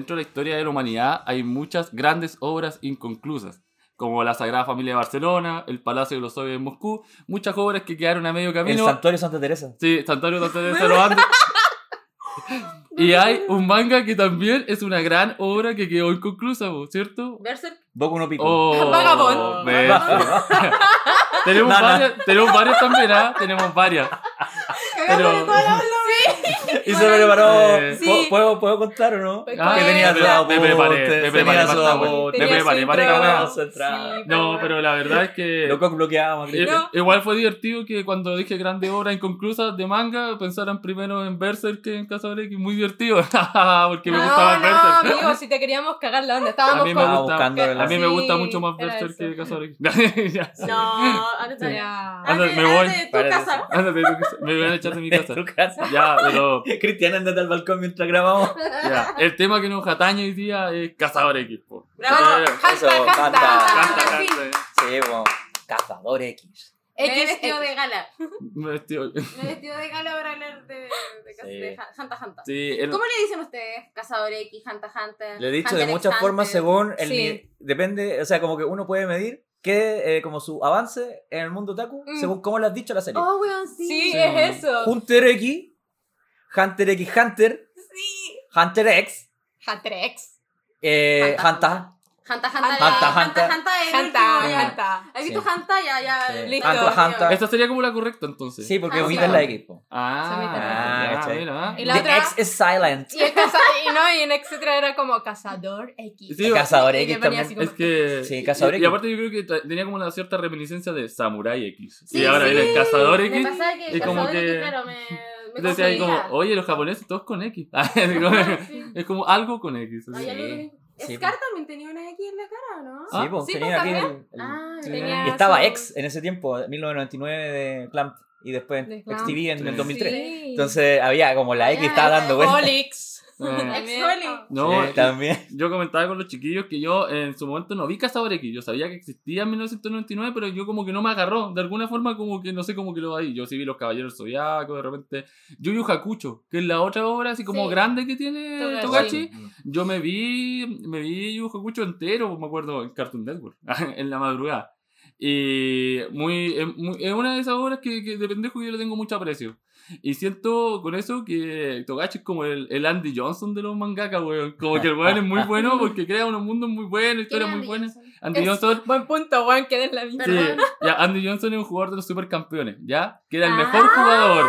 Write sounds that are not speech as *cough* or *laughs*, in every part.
dentro de la historia de la humanidad hay muchas grandes obras inconclusas, como la Sagrada Familia de Barcelona, el Palacio de los Soviets de Moscú, muchas obras que quedaron a medio El camino. santuario Santa Teresa. Sí, Santuario Santa Teresa de los Andes. *laughs* Y hay un manga que también es una gran obra que quedó inconclusa, ¿cierto? Berserk. Boku no Pico. Oh, *laughs* Vagabond. *laughs* tenemos, No, no. varias, tenemos varias también, ¿ah? Tenemos varias. Pero, Y se preparó. Eh, ¿Puedo- ¿Puedo, ¿Puedo contar o no? Ah, que tenía me- su me preparé, me preparé su para esta. Sí, No, pero la verdad es que... Loco No. Igual fue divertido que cuando dije grandes obras inconclusas de manga pensaran primero en Berserk que en Cazador X. Muy divertido. *laughs* Porque me no, gusta más no, Berserk. amigo, si te queríamos cagar la onda. A Estábamos mí me con... Gusta, buscando a mí me Sí, gusta mucho más Berserk que Cazador X. *laughs* Ya. No, ándate. Ya. Ándate, me voy. ándate de tu casa. Que- me van a echar de mi *laughs* casa. tu casa. Ya, pero *laughs* Cristian, andate al balcón mientras grabamos. *laughs* ya. el tema que nos atañe hoy día es Cazador X. po. Bravo. Eso, canta. Canta, canta. Sí, bueno. Cazador X. Me he vestido de gala. Me vestido- Me he vestido de gala para hablar de, de, Sí. de Ja- Hanta Hanta. Sí, el- ¿Cómo le dicen ustedes? Cazador X, Hanta Hanta. Le he dicho Hunter de muchas formas según el depende, o sea, como que uno puede medir que eh, como su avance en el mundo otaku Mm. según cómo le has dicho a la serie. Oh, weón, sí. Sí, Sí. es eso. Hunter X, Hunter X Hunter, Sí. Hunter X, Hunter X. eh, Hanta, Hanta, Hanta Hanta. Hanta. Hanta. Hanta es. ¿Has visto. Hanta? Ya, ya. Sí. Listo. Hanta, Hanta. Esta sería como la correcta entonces. Sí, porque Ah, omites sí. la X. Ah, Ah. Y la otra- X es silent. Y, el casa- y no, y en etcétera era como Cazador X. Sí, Cazador X también. Es que. Sí, Cazador y, y X. aparte yo creo que tenía como una cierta reminiscencia de Samurai X. Sí, y ahora sí. viene el Cazador Me X. pasaba que es como Cazador X, que- claro, me. Me Entonces ahí como, oye, los japoneses todos con X. *laughs* es, como, Ah, sí. es como algo con X. así. Ay, algo Sí. Scar también tenía una X en la cara, ¿no? Ah, Sí, pues sí, tenía pues, aquí el, también. el- Ah, Sí. Tenía Y estaba su- X en ese tiempo, 1999 de Clamp y después De Clamp. XTV en Sí. el 2003. Sí. Entonces había como la X Ah, estaba dando vueltas. Eh, Ex-Oli. no, Sí, también. yo comentaba con los chiquillos que yo en su momento no vi Cazador X. Yo sabía que existía en 1999, pero yo como que no me agarró. De alguna forma, como que no sé cómo que lo vi. Yo sí vi Los Caballeros Zodiacos, de repente. Yu Yu Hakucho, que es la otra obra así como Sí. grande que tiene Togashi. Togashi. Yo me vi, me vi Yu Yu Hakucho entero, me acuerdo, en Cartoon Network, *laughs* en la madrugada. Y muy, es, muy- es una de esas obras que, que de pendejo yo le tengo mucho aprecio. Y siento con eso que Togashi es como el, el Andy Johnson de los mangakas, weón. Como que el weón es muy bueno porque crea unos mundos muy buenos, ¿Quién historias muy buenas. Andy Es- Johnson, Buen punto, weón, queda en la misma. sí, ya, Andy Johnson es un jugador de los supercampeones, ¿ya? Que era el Ah. mejor jugador.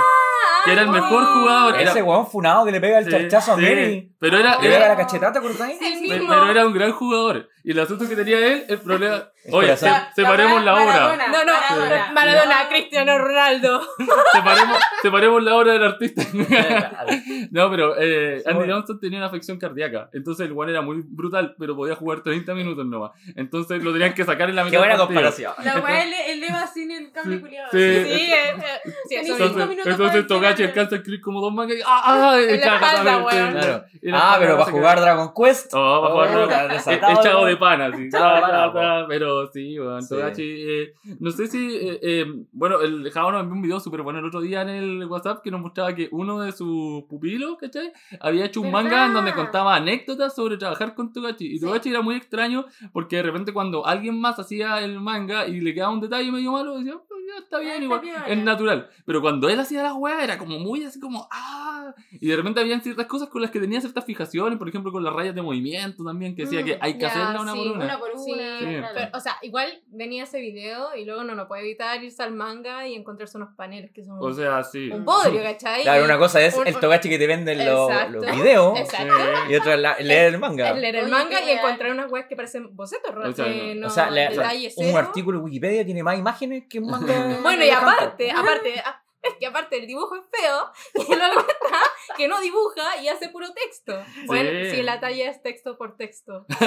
Que era el mejor jugador. Era, Ese weón funado que le pega el Sí, charchazo a sí. Mary. Pero era, Le era- pega la cachetada, ¿te acordás? Sí. Pero era un gran jugador. Y el asunto que tenía él, el problema. Oye, se- separemos la obra. Maradona, No, no, Maradona. Maradona, Cristiano Ronaldo. *laughs* Separemos, separemos la obra del artista. *laughs* No, pero eh, Andy Bueno. Johnson tenía una afección cardíaca. Entonces el one era muy brutal, pero podía jugar 30 minutos nomás. Entonces lo tenían que sacar en la mitad Qué buena comparación. La weá, él, él va sin el cable Sí, culiado. sí. Sí, eh, eh. Entonces, minutos entonces para El alcanza a escribir como dos mangas y ¡ah! ah *laughs* la echa espalda, weón. Claro. Y la Ah, espalda pero no para jugar. Dragon Quest. Oh, para jugar Dragon- E- echado ¿no? de pana, sí. Pero sí, weón. Sí. Togachi, eh, no sé si. eh, eh, bueno, el Jao nos envió un video súper bueno el otro día en el WhatsApp que nos mostraba que uno de sus pupilos, ¿cachai? Había hecho un ¿Verdad? manga en donde contaba anécdotas sobre trabajar con Togachi. Y Sí. Togachi era muy extraño porque de repente cuando alguien más hacía el manga y le quedaba un detalle medio malo, decía, "Pues ya está bien, está igual, bien". es natural. Pero cuando él hacía las weas era como muy así como, ah. Y de repente habían ciertas cosas con las que tenía ciertas fijaciones, por ejemplo con las rayas de movimiento también, que decía Mm, que hay que ya, hacerla una sí, por una. Una por Sí, una. Sí. claro. Pero, o sea, igual venía ese video y luego uno no puede evitar irse al manga y encontrarse unos paneles que son O sea, sí. un bodrio, *laughs* ¿cachai? Claro, una cosa es un- el Togachi que te venden los, Exacto. los videos Exacto. Sí. y otra es la- leer el manga. Es leer el Oye, manga y real. encontrar unas weas que parecen bocetos, O sea, que no. no, o sea, un artículo de Wikipedia tiene más imágenes que un manga. *laughs* Bueno, y de campo. aparte, aparte, ah, es que aparte el dibujo es feo *laughs* y luego está que no dibuja y hace puro texto. Bueno, Sí. si la talla es texto por texto. Sí.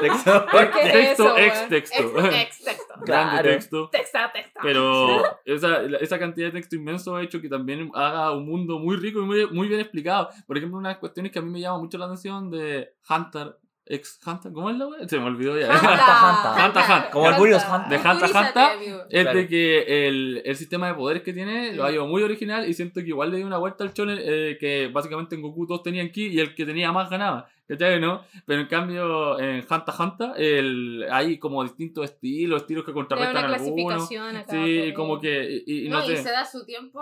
Texto. *laughs* ¿Qué es Texto, eso, ex texto. Ex, ex texto. *laughs* Grande Claro. texto. Texta, texta. Pero esa, esa cantidad de texto inmenso ha hecho que también haga un mundo muy rico y muy, muy bien explicado. Por ejemplo, unas cuestiones que a mí me llama mucho la atención de Hunter Ex Hunter, ¿cómo es la wea? Se me olvidó ya. Hanta. Hanta, Hanta, Hanta. Como el Curious Hunter. De Hanta, Hanta. amigo. Es Claro. de que el, el sistema de poderes que tiene lo ha llevado muy original y siento que igual le dio una vuelta al shonen eh, que básicamente en Goku todos tenían ki y el que tenía más ganaba. ¿Cachai? ¿No? Pero en cambio en Hanta Hanta el, hay como distintos estilos, estilos que contrarrestan una algunos. clasificación acá. Sí, como que. Y, y no, No, y se da su tiempo.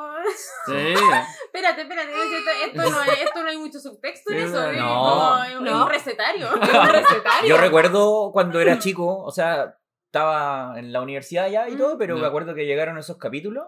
Sí. *laughs* espérate, espérate. Esto, esto no, hay- esto no hay mucho subtexto en eso. ¿eh? no. Es un- No. es un recetario. *laughs* Es un recetario. Yo recuerdo cuando era chico, o sea, estaba en la universidad ya y Mm. todo, pero Ya. me acuerdo que llegaron esos capítulos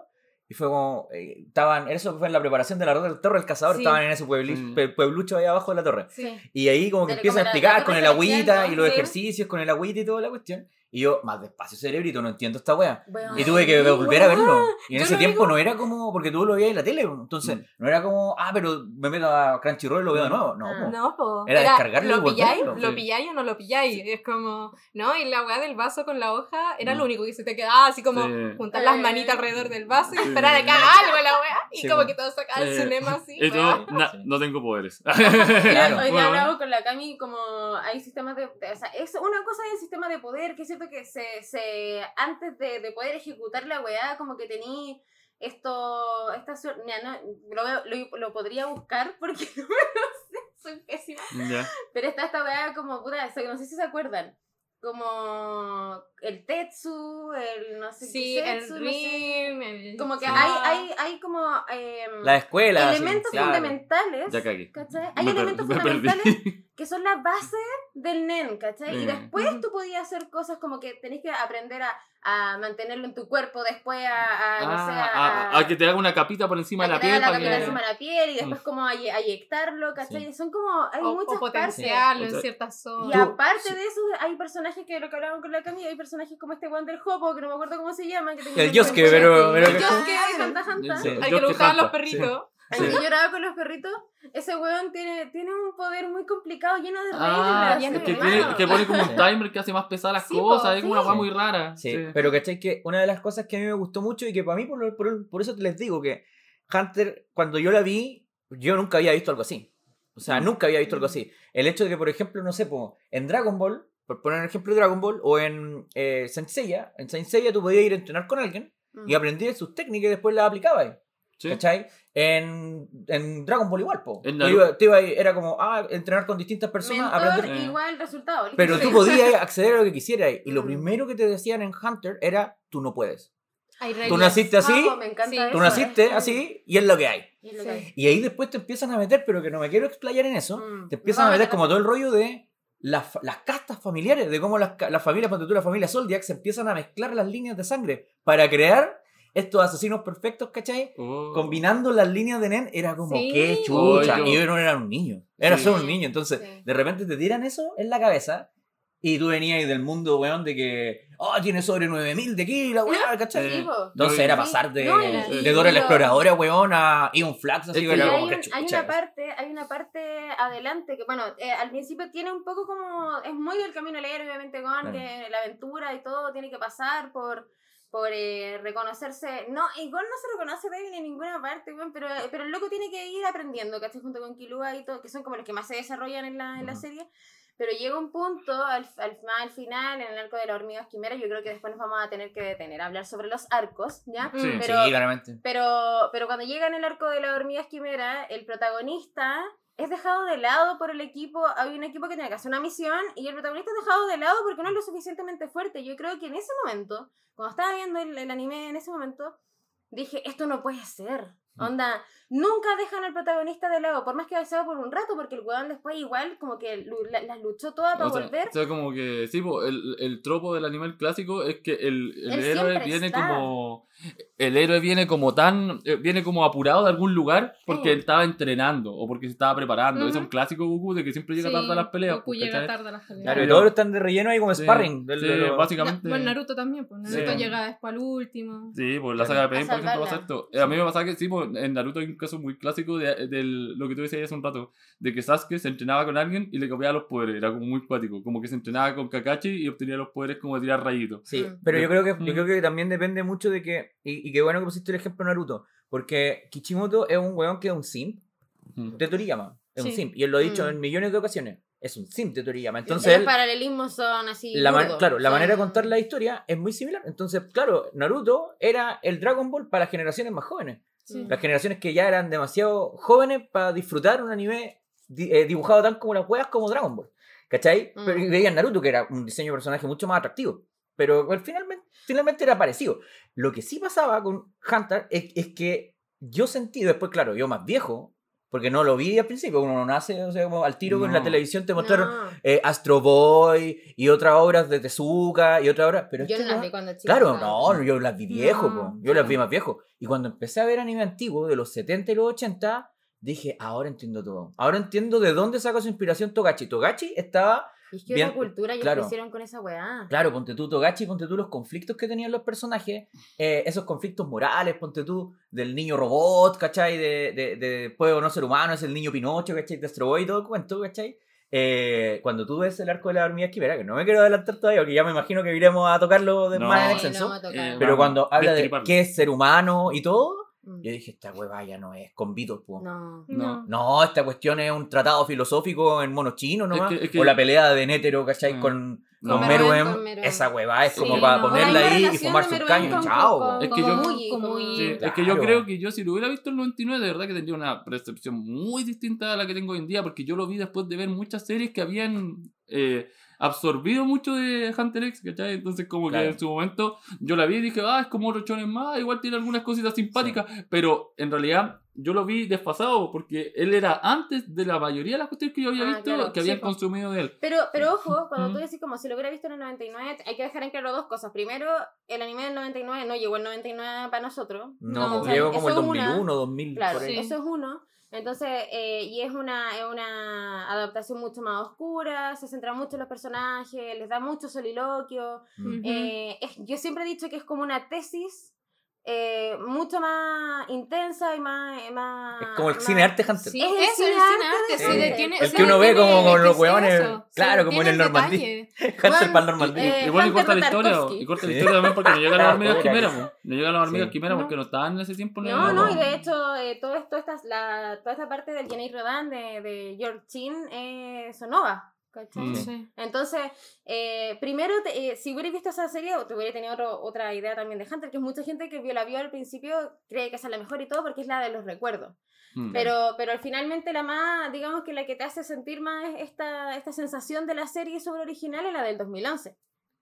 y fue como, eh, estaban, eso fue en la preparación de la Torre del Cazador, Sí. estaban en ese puebli- Mm. pue- pueblucho ahí abajo de la torre. Sí. Y ahí como que empiezan a explicar la con el agüita y los Sí. ejercicios con el agüita y toda la cuestión. Y yo, más despacio cerebrito, no entiendo esta wea. Bueno, Y tuve que volver a verlo. Y en ese tiempo digo- no era como, porque tú lo veías en la tele, entonces Mm. no era como, ah, pero me meto a Crunchyroll y lo veo de nuevo. No, Ah. po. No, po. Era descargarlo y ¿Lo pilláis? volverlo. ¿Lo Sí. pilláis o no lo pilláis? Es como, ¿no? Y la weá del vaso con la hoja era Mm. lo único que se te quedaba, así como Sí. juntar las Eh. manitas alrededor del vaso y Sí. esperar a que haga algo la weá. Y Sí, como po. que todos sacaban Sí. su nema así. Y weá. na- Sí. no tengo poderes. *laughs* Claro. Hoy Bueno, hablaba con la Cami como hay sistemas de, O sea, es una cosa del sistema de poder, que es cierto que se, se antes de, de poder ejecutar la weá, como que tení esto, esta mira, no, lo, lo, lo podría buscar porque *laughs* no me lo sé, soy pésima. ya. Pero está esta weá como, puta, eso, no sé si se acuerdan, como el Tetsu, el no sé Sí, qué el Setsu, no sé. rim, el... Como que Sí. hay, hay, hay como em, La escuela. sí, elementos claro. fundamentales. Ya cagué. ¿Cachai? Hay Me per- elementos *laughs* me fundamentales perdí. Que son la base del NEN, ¿cachai? Y Mm. después tú podías hacer cosas como que tenés que aprender a, a mantenerlo en tu cuerpo, después a, a, no sé, Ah, a, a, a que te haga una capita por encima a de la que te piel. la capita que- encima de la piel y después como a, a eyectarlo, ¿cachai? Sí. Son como, hay o, muchas o potenciarlo en ciertas Y zonas. Tú- aparte sí. de eso, hay personajes que lo que hablábamos con la Cami, hay personajes como este del Hopo, que no me acuerdo cómo se llama. Que tenía El Yosuke, pero- El Yosuke. Al que gustaban Hanta, los perritos. El que lloraba con los perritos, ese weón tiene, tiene un poder muy complicado, lleno de Ah, reglas. que, tiene, que pone como un timer que hace más pesadas las Sí, po, cosas. es como una sí. weá muy rara. Sí, Sí. pero ¿cachai? Que una de las cosas que a mí me gustó mucho y que para mí, por, por, por eso les digo que Hunter, cuando yo la vi, yo nunca había visto algo así. O sea, nunca había visto algo así. El hecho de que, por ejemplo, no sé, po, en Dragon Ball, por poner un ejemplo de Dragon Ball, o en eh, Saint Seiya, en Saint Seiya tú podías ir a entrenar con alguien Mm. y aprendías sus técnicas y después las aplicabas. Sí. ¿Cachai? En, en Dragon Ball igual, po. En iba- te iba era como, ah, entrenar con distintas personas, Mentor aprender Eh. igual resultado. ¿listo? pero tú Sí. podías acceder a lo que quisieras. Y lo Mm. primero que te decían en Hunter era, tú no puedes. Hay Tú naciste así, Ah, me encanta Sí. eso, tú naciste ¿eh? así, y es lo que hay. Y que hay. Y ahí después te empiezan a meter, pero que no me quiero explayar en eso, Mm. te empiezan No, a meter no, como no. todo el rollo de las, las castas familiares, de cómo las, las familias, cuando tú la familia Zodiac, se empiezan a mezclar las líneas de sangre para crear estos asesinos perfectos, ¿cachai? Oh. Combinando las líneas de Nen, era como, Sí. qué chucha. Oh, yo- Y yo no era un niño, era Sí. solo un niño. Entonces, Sí. de repente te tiran eso en la cabeza y tú venías del mundo, weón, de que, oh, tiene sobre 9000 de kilos, weón, *laughs* ¿cachai? Entonces era pasar de, no, y- de Dora la exploradora, weón, a Ion Flax, así que que era como hay, que un- hay chucha. una parte, hay una parte adelante que, bueno, eh, al principio tiene un poco como, es muy del camino al héroe, obviamente, con Claro. que la aventura y todo tiene que pasar por, por eh, reconocerse, no, y Gon no se reconoce débil en ninguna parte, weón, pero, pero el loco tiene que ir aprendiendo, ¿cachai? Junto con Killua y todo, que son como los que más se desarrollan en la, en la serie. Pero llega un punto al, al, al final, en el arco de las hormigas quimeras, yo creo que después nos vamos a tener que detener a hablar sobre los arcos, ¿ya? Sí. Pero, sí, claramente. pero, pero cuando llega en el arco de las hormigas quimera, el protagonista es dejado de lado por el equipo. Hay un equipo que tiene que hacer una misión y el protagonista es dejado de lado porque no es lo suficientemente fuerte. Yo creo que en ese momento, cuando estaba viendo el, el anime en ese momento, dije, esto no puede ser. Onda, nunca dejan al protagonista de lado, por más que sea por un rato, porque el weón después igual como que lu- la- las luchó todas para O sea, volver. o sea, como que, sí, po, el, el tropo del animal clásico es que el, el héroe viene está. como. El héroe viene como tan. eh, Viene como apurado de algún lugar porque Sí. él estaba entrenando o porque se estaba preparando. Ujú. Es un clásico Goku de que siempre llega tarde a las peleas. Goku pues, llega tarde a las peleas. Claro, y todos están de relleno ahí como Sí, sparring. del- sí, de los- básicamente. Bueno, Naruto también, pues Naruto Sí. llega después al último. Sí, pues la saga de Pain, por ejemplo, pasa esto. Eh, A mí me pasa que sí, pues, en Naruto caso muy clásico de, del- lo que tú decías hace un rato, de que Sasuke se entrenaba con alguien y le copiaba los poderes, era como muy cuático, como que se entrenaba con Kakashi y obtenía los poderes como de tirar rayitos. Sí, Mm. pero yo creo que Mm. yo creo que también depende mucho de que y, y qué bueno que pusiste el ejemplo de Naruto, porque Kishimoto es un weón que es un simp Mm. de Toriyama, es un Sí. simp y él lo ha dicho Mm. en millones de ocasiones. es un sim de Toriyama. Entonces, los paralelismos son así. la man- claro, la son- manera de contar la historia es muy similar. Entonces, claro, Naruto era el Dragon Ball para las generaciones más jóvenes. Sí. Las generaciones que ya eran demasiado jóvenes para disfrutar un anime di- eh, dibujado tan como las huevas como Dragon Ball. ¿Cachai? Mm. Pero veían Naruto, que era un diseño de personaje mucho más atractivo. Pero finalmente, finalmente era parecido. Lo que sí pasaba con Hunter es, es que yo sentí, después, claro, yo más viejo, porque no lo vi al principio, uno no nace, o sea, como al tiro en la No. televisión te mostraron No, eh, Astro Boy y otras obras de Tezuka y otras obras. Pero yo este no las vi cuando chica. Claro, no, yo las vi viejo, No, po. yo las vi más viejo. Y cuando empecé a ver anime antiguo de los 70 y los 80, dije, ahora entiendo todo. Ahora entiendo de dónde saca su inspiración Togachi. Togachi estaba, Y es que Bien, otra cultura ellos claro. crecieron con esa weá. claro, ponte tú Togachi, ponte tú los conflictos que tenían los personajes, eh, esos conflictos morales, ponte tú del niño robot, ¿cachai? De, de, de después no ser humano, es el niño Pinocho, ¿cachai? De Astro Boy y todo el cuento, ¿cachai? Eh, cuando tú ves el arco de la hormiga quimera, que no me quiero adelantar todavía, porque ya me imagino que iremos a tocarlo de No. más en extenso. no. Eh, Pero Vamos, cuando habla de qué es ser humano y todo, Mm. yo dije, esta hueva ya no es con Beatles, po. No. No. No, esta cuestión es un tratado filosófico en mono chino nomás. que- es que- O la pelea de Nétero, ¿cachai? Mm. Con, No. con Meruem, con Meruem. Esa hueva es Sí, como para no. ponerla ahí y relación fumarse de un Meruem caño. con- Chao. Es que yo- es que creo que yo si lo hubiera visto en el 99, de verdad que tendría una percepción muy distinta a la que tengo hoy en día, porque yo lo vi después de ver muchas series que habían eh, absorbido mucho de Hunter X, ¿cachai? Entonces como Claro. que en su momento yo la vi y dije, ah, es como otro chones más, igual tiene algunas cositas simpáticas, pero en realidad yo lo vi desfasado, porque él era antes de la mayoría de las cuestiones que yo había Ah, visto, claro, que sí, habían po. consumido de él. Pero, pero ojo, cuando Mm. tú decís como si lo hubiera visto en el 99, hay que dejar en claro dos cosas. Primero, el anime del 99 no llegó el 99 para nosotros. No, No, llegó como el eso es una- 2001, 2000, Claro, por ahí. Sí. eso es uno. Entonces, eh, y es una, es una adaptación mucho más oscura, se centra mucho en los personajes, les da mucho soliloquio. Eh, es- yo siempre he dicho que es como una tesis eh, mucho más intensa y más... eh, más Es como el más- cine arte Hunter. Sí, Es el eso, cine el cine arte arte, sí, tiene- El que uno ve como con los huevones, eso, sí, claro, como en el Normandí. *laughs* Hunter para el Normandí. eh, Igual corta la historia, y corta la historia también porque no llegan las *laughs* hormigas quimeras, no llegan las hormigas quimeras No. porque no estaban en ese tiempo. No, no, y de hecho, eh, todo esto, esta, la, toda esta parte del Jenny Rodan de, de George Chin eh, Sonova. ¿Cachai? Mm. Sí. Entonces, eh, primero, te- eh, si hubierais visto esa serie, te hubiera tenido otro- otra idea también de Hunter, que mucha gente que vio, la vio al principio, cree que es la mejor y todo, porque es la de los recuerdos. Mm. Pero, pero finalmente la más, digamos que la que te hace sentir más esta, esta sensación de la serie sobre original es la del 2011.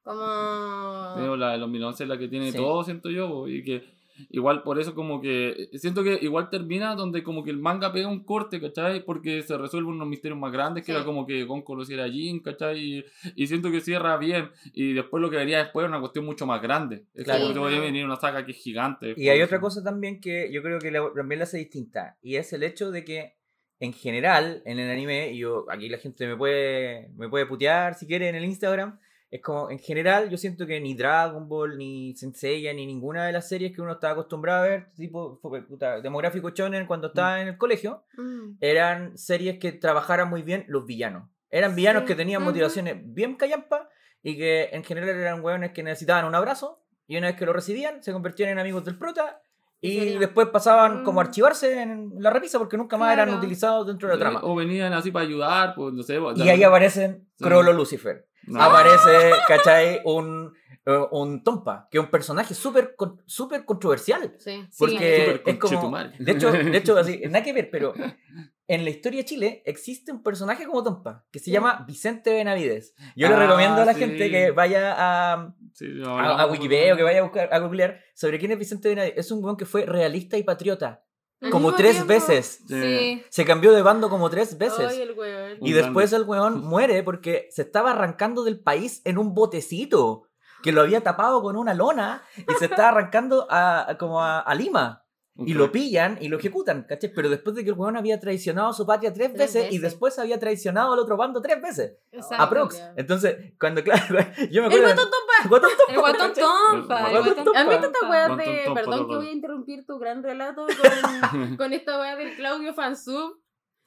Como... Digo, la de 2011 es la que tiene Sí. todo, siento yo, y que igual por eso como que siento que igual termina donde como que el manga pega un corte, ¿cachai? Porque se resuelven unos misterios más grandes que Sí. era como que Gon conociera a Jin, ¿cachai? Y, y siento que cierra bien y después lo que venía después es una cuestión mucho más grande. Es Claro. como que podría Sí. venir una saga que es gigante. Y hay otra cosa también que yo creo que la- también la hace distinta. Y es el hecho de que, en general, en el anime, y yo, aquí la gente me puede, me puede putear si quiere en el Instagram. Es como, en general, yo siento que ni Dragon Ball, ni Senseiya, ni ninguna de las series que uno estaba acostumbrado a ver, tipo puta, demográfico shonen cuando estaba en el colegio, Mm. eran series que trabajaran muy bien los villanos. Eran villanos Sí. que tenían motivaciones bien callampa y que en general eran hueones que necesitaban un abrazo y una vez que lo recibían se convertían en amigos del prota y después pasaban como a Mm. archivarse en la repisa porque nunca más eran utilizados dentro de la trama. O venían así para ayudar, pues no sé. Y ahí aparecen Sí. Crollo Lucifer. No. Aparece, ¿cachai? Un, eh, un Tompa, que es un personaje súper súper controversial. Sí. Porque Súper es como. De hecho, de hecho así, *laughs* nada que ver, pero en la historia de Chile existe un personaje como Tompa que se llama Vicente Benavides. Yo le Ah, recomiendo a la sí. gente que vaya a, Sí, lo a, a. Wikipedia o que vaya a buscar a googlear sobre quién es Vicente Benavides. Es un weón que fue realista y patriota. Como tres tiempo- veces. Sí. Se cambió de bando como tres veces. Ay, el weón. Y Un después el weón *laughs* muere porque se estaba arrancando del país en un botecito que lo había tapado con una lona y se estaba arrancando a, a- como a, a Lima. Un Y lo pillan y lo ejecutan, ¿cachai? Pero después de que el weón había traicionado a su patria tres, Tres veces, y veces. después había traicionado al otro bando tres veces. Exacto. Aprox. ya. Entonces, cuando, *laughs* claro, yo me El acuerdo. guatón tompa. Guatón El Tompa, guatón tompa. El El guatón guatón ¿Han visto esta tompa. weá de. tompa, Perdón que voy a interrumpir tu gran relato con, *laughs* con esta weá del Claudio Fansub?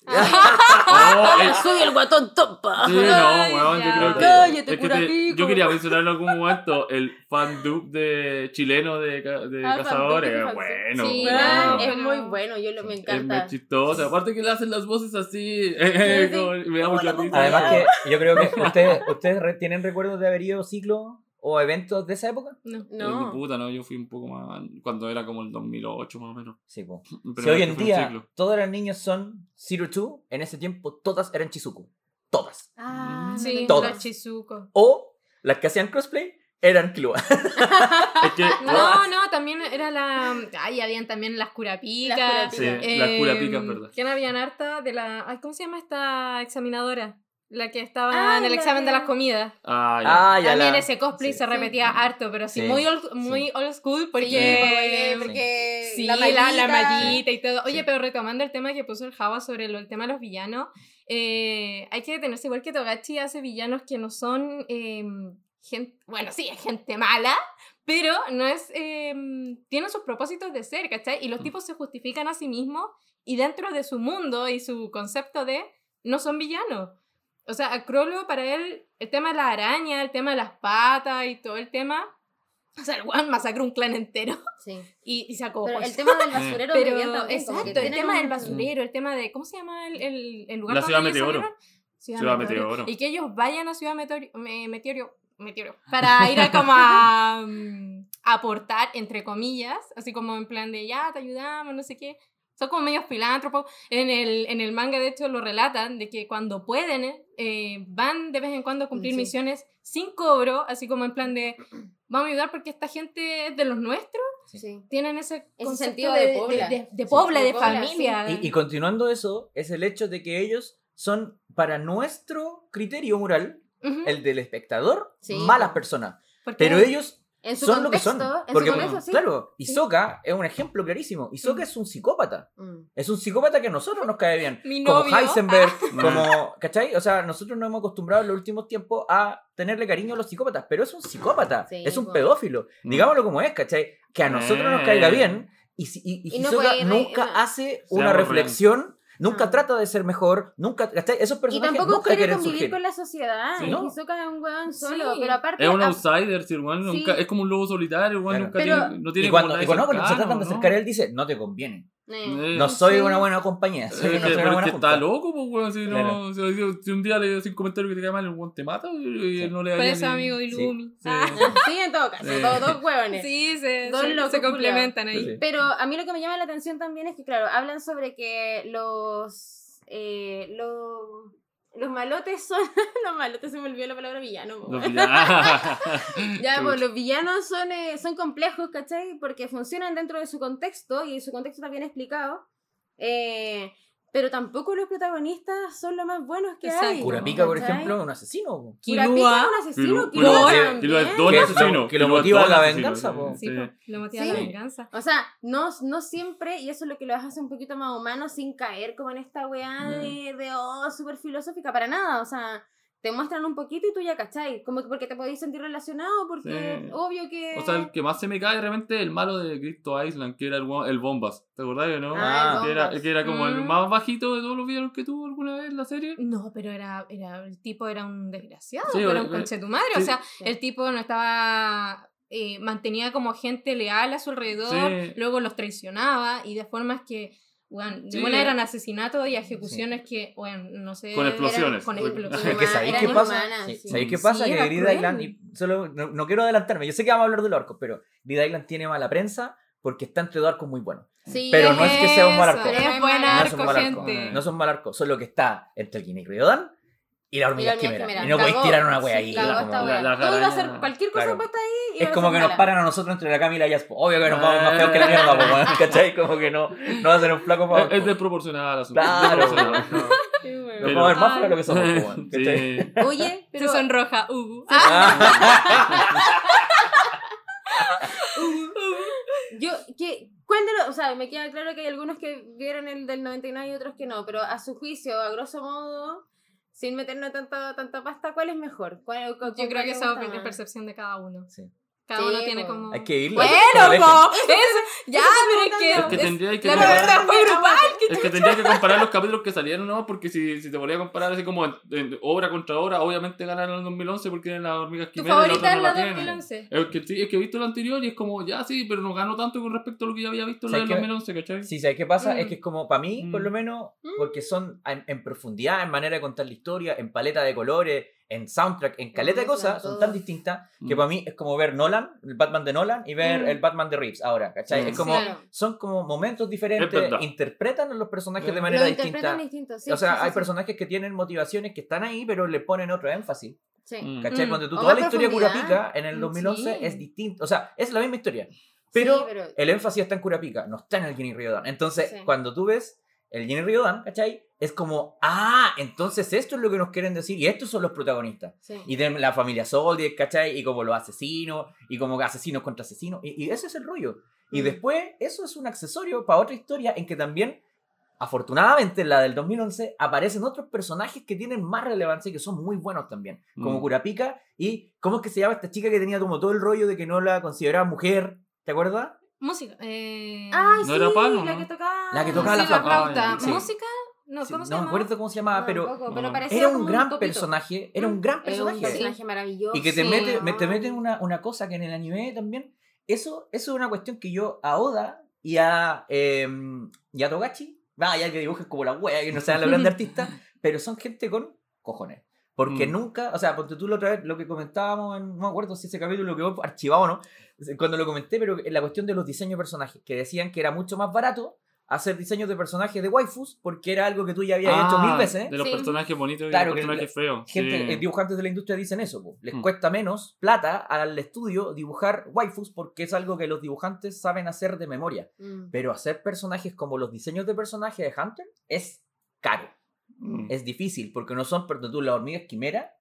Oh, el- Soy el guatón topa. Sí, no, Ay, weón, yo ya. creo que. Cállate, es que cura te- pico. yo quería mencionar en algún momento el fan dub de chileno de, Ah, cazadores. Bueno, Sí, bueno. es muy bueno, yo lo, me Es encanta. muy chistoso. Aparte que le hacen las voces así. eh, *laughs* Sí, sí. como- me da mucha risa. Además que yo creo que ustedes, ¿ustedes re- tienen recuerdos de haber ido ciclo o eventos de esa época. No. Eh, No. puta, no, yo fui un poco más. Cuando era como el 2008 más o menos. Sí. *laughs* Pero si hoy en que día ciclo. todas las niñas son Zero Two, en ese tiempo todas eran Chizuku. Todas. Ah, Sí, Todas. la Chizuko. O las que hacían crossplay eran. *laughs* Es que. No, no, también era la. Ay, habían también las curapicas. Las Sí, las Em, curapicas, ¿verdad? ¿Quién habían harta de la. Ay, ¿Cómo se llama esta examinadora? La que estaba Ah, en el examen de las comidas. Ah, ya. Ah, ya También la- ese cosplay sí. se repetía harto, pero sí, Sí, muy, old, sí. muy old school porque. Porque, porque Sí, la mallita- y todo. Oye, Sí. pero retomando el tema que puso el Java sobre lo- el tema de los villanos, eh, hay que detenerse igual que Togachi hace villanos que no son gente, bueno, sí, es gente mala, pero no es, eh, tienen sus propósitos de ser, ¿cachai? Y los Mm. tipos se justifican a sí mismos y dentro de su mundo y su concepto de no son villanos. O sea, a Crollo, para él, el tema de la araña, el tema de las patas y todo el tema, o sea, el weón masacró un clan entero Sí. y, y sacó Pero el tema del *laughs* basurero Pero, también, exacto, el tema del basurero, el tema de, ¿cómo se llama el, el, el lugar La Ciudad Meteoro. salieron? Ciudad Meteoro. Y que ellos vayan a Ciudad Meteoro, me- Meteoro, Meteoro para ir a como a, mm, a aportar, entre comillas, así como en plan de, ya, te ayudamos, no sé qué. Son como medios filántropos. En el, en el manga, de hecho, lo relatan, de que cuando pueden, eh, van de vez en cuando a cumplir Sí. misiones sin cobro, así como en plan de, *clears throat* vamos a ayudar porque esta gente es de los nuestros Sí. tienen ese, concepto sentido de pobla. de, de pobla, de de pobla, familia. Y, y continuando eso, es el hecho de que ellos son, para nuestro criterio moral, el del espectador, Sí. malas personas. Pero ellos En su son lo que son. en Porque, su contexto, sí. claro, Hisoka es un ejemplo clarísimo. Hisoka Mm. es un psicópata. Mm. Es un psicópata que a nosotros nos cae bien. *laughs* Mi como novio. Heisenberg, *laughs* como, ¿cachai? O sea, nosotros nos hemos acostumbrado en los últimos tiempos a tenerle cariño a los psicópatas, pero es un psicópata, Sí, es un pedófilo. Mm. Digámoslo como es, ¿cachai? Que a nosotros nos Eh. caiga bien y, si- y, y Y no Hisoka puede ir- nunca no. hace una reflexión, nunca No. trata de ser mejor, nunca. Esos Y personajes tampoco nunca quiere quieren convivir surgir. con la sociedad. Sí. y No. Hisoka es un weón solo, Sí. pero aparte... Es un outsider, si el weón Sí. nunca, es como un lobo solitario, el weón Claro. nunca Pero- tiene, no tiene Y cuando, y se tratan de acercar él, dice, no te conviene. Eh, No soy Sí. una buena compañía. Soy- que, no soy una pero es buena que está loco, pues, weón. Si, no, si, si- si un día le haces un comentario que te cae mal, el weón te mata y, y Sí. él no le Por haría eso ni- amigo de Sí. Lumi. Sí. Ah, *laughs* Sí, en todo caso, todos dos hueones. sí, se, Dos se- locos se complementan ahí. Sí. Pero a mí lo que me llama la atención también es que, claro, hablan sobre que los. Eh, los, los malotes son. *laughs* los malotes se me olvidó la palabra villano. po. Los villanos. *laughs* *laughs* Ya, pues los villanos son, eh, son complejos, ¿cachai? Porque funcionan dentro de su contexto y su contexto está bien explicado. Eh, pero tampoco los protagonistas son los más buenos que Exacto. hay. Kurapika, por ejemplo, es un asesino. Kurapika es un asesino. Killua es don asesino. que lo motiva la venganza, sí, lo motiva la venganza. O sea, no, no siempre, y eso es lo que lo hace un poquito más humano, sin caer como en esta weá Mm. de, de, oh, súper filosófica, para nada. O sea, te muestran un poquito y tú ya cachai. Como que porque te podéis sentir relacionado, porque Sí. obvio que. O sea, el que más se me cae es el malo de Crypto Island, que era el, el Bombas. ¿Te acordás o no? Ah, el que, era, que era como el Mm. más bajito de todos los villanos que tuvo alguna vez en la serie. No, pero era, era el tipo era un desgraciado, Sí, era un eh, conche tu madre. sí. O sea, el tipo no estaba. eh, mantenía como gente leal a su alrededor, Sí. luego los traicionaba y de formas que. Bueno, Sí, buena era- eran asesinatos y ejecuciones que, bueno, no sé. Con explosiones. Con Con- explosiones. Es que ¿sabéis qué pasa? Sí, sí. ¿Sabéis qué Sí, pasa? que Grid. Island, y solo, no, no quiero adelantarme, yo sé que vamos a hablar de los arcos, pero Grid Island tiene mala prensa porque está entre dos arcos muy buenos. Sí, Pero no es que sea un mal Eso, arco. Es es No es un arco, mal arco, gente. no son mal arcos, solo que está entre el Kinect Ryodan y la hormiga Y la hormiga quimera. Y no podéis tirar una wea Sí, ahí. la- la Todo iba a ser araña- cualquier cosa Claro. puesta ahí. Es como que nos paran a nosotros entre la Cami y la Yaspo. Obvio que nos vamos más feos que la mierda, po, *laughs* ¿cachai? Como que no, no va a ser un flaco Es, favor. es po. desproporcional el asunto. Claro. Nos vamos a ver más Ay. feos lo que somos, po, weón, ¿cachai? Sí. Oye, *laughs* Se pero. sonroja, uh. Yo, ¿qué, ¿cuál de los, o sea, me queda claro que hay algunos que vieron el del 99 y otros que no, pero a su juicio, a grosso modo, sin meternos tanta, tanta pasta, ¿cuál es mejor? ¿Cuál, Yo creo que esa es percepción de cada uno. Sí. Cada Sí, uno tiene como. Hay que ir. Bueno, po, eso, ya, pero es que. Es que tendría que la mirar- pregunta fue grupal, ¿qué Es que tendría que comparar los capítulos que salieron, ¿no? Porque si, si te volvía a comparar así como en, en obra contra obra, obviamente ganaron en el 2011 porque eran las hormigas ¿Tu quimeras y la favorita otra es no la la tienen. 2011? Es que, sí, es que he visto la anterior y es como, ya sí, pero no ganó tanto con respecto a lo que ya había visto en la ¿Sabes del qué? 2011, ¿cachai? Sí, ¿sabes qué pasa? Mm. Es que es como, para mí, por Mm. lo menos, Mm. porque son en, en profundidad, en manera de contar la historia, en paleta de colores, en soundtrack, en caleta de cosas, son tan distintas que Mm. para mí es como ver Nolan, el Batman de Nolan, y ver Mm. el Batman de Reeves ahora, ¿cachai? Mm. Es como, Claro. son como momentos Es diferentes, interpretan a los personajes de manera Lo distinta. interpretan distinto, sí. o sea, hay sí. personajes que tienen motivaciones que están ahí, pero le ponen otro énfasis. Sí. Mm. ¿Cachai? Mm. Cuando tú toda la historia de. Curapica en el Mm, 2011 sí. es distinto. O sea, es la misma historia. Pero, Sí, pero- el énfasis está en Curapica, no está en el Ginny Riodan. Entonces, Sí. cuando tú ves el Ginny Riodan, ¿cachai? Es como, ah, entonces esto es lo que nos quieren decir y estos son los protagonistas. sí. Y de la familia Soldier, ¿cachai? Y como los asesinos, y como asesinos contra asesinos. Y, y ese es el rollo. Y Mm. después, eso es un accesorio para otra historia en que también, afortunadamente, en la del 2011, aparecen otros personajes que tienen más relevancia y que son muy buenos también. Como Mm. Curapica y, ¿cómo es que se llama esta chica que tenía como todo el rollo de que no la consideraba mujer? ¿Te acuerdas? Música. Eh... Ay, ¿No sí, era Palo, la no? que tocaba. La que tocaba sí, la flauta. flauta. Ya, sí. ¿Música? No, Sí, ¿cómo se no me acuerdo cómo se llamaba, No, pero era un gran personaje. Era un gran Era un personaje. personaje maravilloso. Y que te Sí. mete, me- te meten una, una cosa que en el anime también. Eso, eso es una cuestión que yo a Oda y a, eh, y a Togachi, va, ya que dibujan como la wea, que no sean la grande *laughs* artista, pero son gente con cojones. Porque Mm. nunca, o sea, porque tú la otra vez, lo que comentábamos, en- no me acuerdo si ese capítulo quedó archivado o no, cuando lo comenté, pero en la cuestión de los diseños de personajes, que decían que era mucho más barato hacer diseños de personajes de waifus, porque era algo que tú ya habías hecho Ah, mil veces. De los Sí. personajes bonitos y Claro, los que personajes feos. Gente, sí. eh, dibujantes de la industria dicen eso, po. les Mm. cuesta menos plata al estudio dibujar waifus porque es algo que los dibujantes saben hacer de memoria. Mm. Pero hacer personajes como los diseños de personajes de Hunter es caro, Mm. es difícil porque no son, pero tú, las hormigas quimera,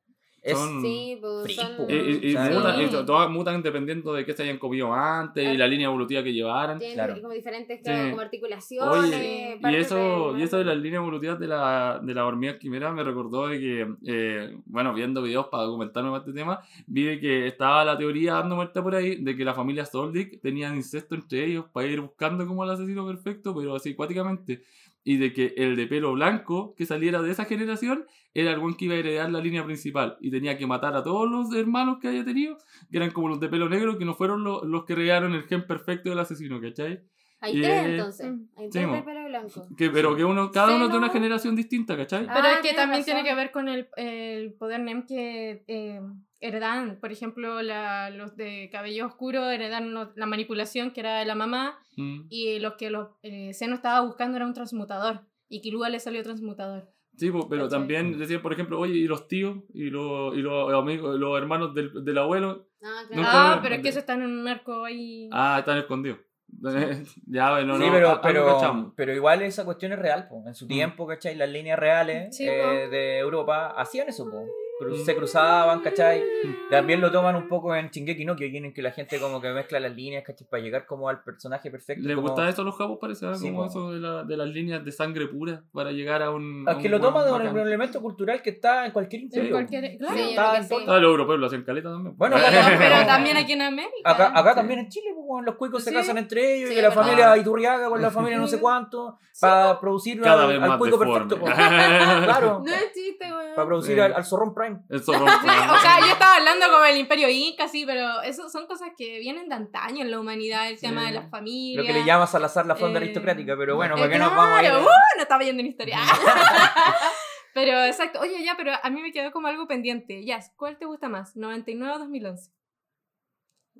es... Son- Sí, pues Free, son... Y, y- mutan, y todas mutan dependiendo de qué se hayan comido antes y la línea evolutiva que llevaran. Tienen Claro. como diferentes Sí. como articulaciones. Oye, y eso, de- y eso de las líneas evolutivas de la, de la hormiga quimera me recordó de que, eh, bueno, viendo videos para documentarme más este tema, vi de que estaba la teoría dando vuelta por ahí de que la familia Soldic tenían incesto entre ellos para ir buscando como el asesino perfecto, pero así cuáticamente. Y de que el de pelo blanco que saliera de esa generación era el buen que iba a heredar la línea principal y tenía que matar a todos los hermanos que haya tenido, que eran como los de pelo negro, que no fueron los, los que heredaron el gen perfecto del asesino, ¿cachai? Hay y- tres entonces. Mm. Hay tres de pelo blanco. Que, pero que uno, cada uno de una generación distinta, ¿cachai? Ah, Pero es que tienes también razón. tiene que ver con el, el poder NEM que eh, heredan. Por ejemplo, la- los de cabello oscuro heredan lo- la manipulación que era de la mamá Mm. y los que los eh, Seno estaba buscando era un transmutador. Y Kirua le salió transmutador. Sí, pero ¿Cachai? también decían, por ejemplo, oye, y los tíos y los, y los amigos, los hermanos del, del abuelo, Ah, claro. Ah, pero es que eso están en un arco ahí. ah, están escondidos. *laughs* ya, bueno, sí, no, pero, pero, pero igual esa cuestión es real, po. en su Mm. tiempo, ¿cachai? Las líneas reales Sí, eh, de Europa hacían eso, po. Cru- Mm. se cruzaban, ¿cachai? También lo toman un poco en Shingeki no Kyojin, en que la gente como que mezcla las líneas, ¿cachai? Para llegar como al personaje perfecto. ¿Les como- gusta eso a los japos? Parece ¿ah? Sí, como po. eso de, la- de las líneas de sangre pura para llegar a un. Es a que un lo toman de un, elemento cultural que está en cualquier En imperio. cualquier- claro. Sí, Está en sí. todo- Ah, los europeos lo hacen caleta también. Bueno, *laughs* Pero, pero también aquí en América. Acá, acá Sí. también en Chile, pues, los cuicos se casan entre ellos Sí, y que la verdad. familia Iturriaga con la familia no sé cuánto, para producir Cada al, vez al más cuico deforme. perfecto. pues. *laughs* claro, No es chiste, para producir al zorrón prime. *laughs* Sí, o sea, yo estaba hablando como el Imperio Inca, sí, pero eso son cosas que vienen de antaño en la humanidad, el Sí. tema de las familias. Lo que le llama Salazar la fonda Eh, aristocrática, pero bueno, Eh, ¿para qué nos vamos a ir? uh, no estaba yendo en historia. *laughs* pero exacto, oye, ya, pero a mí me quedó como algo pendiente. Ya, ¿cuál te gusta más? ¿99 o 2011?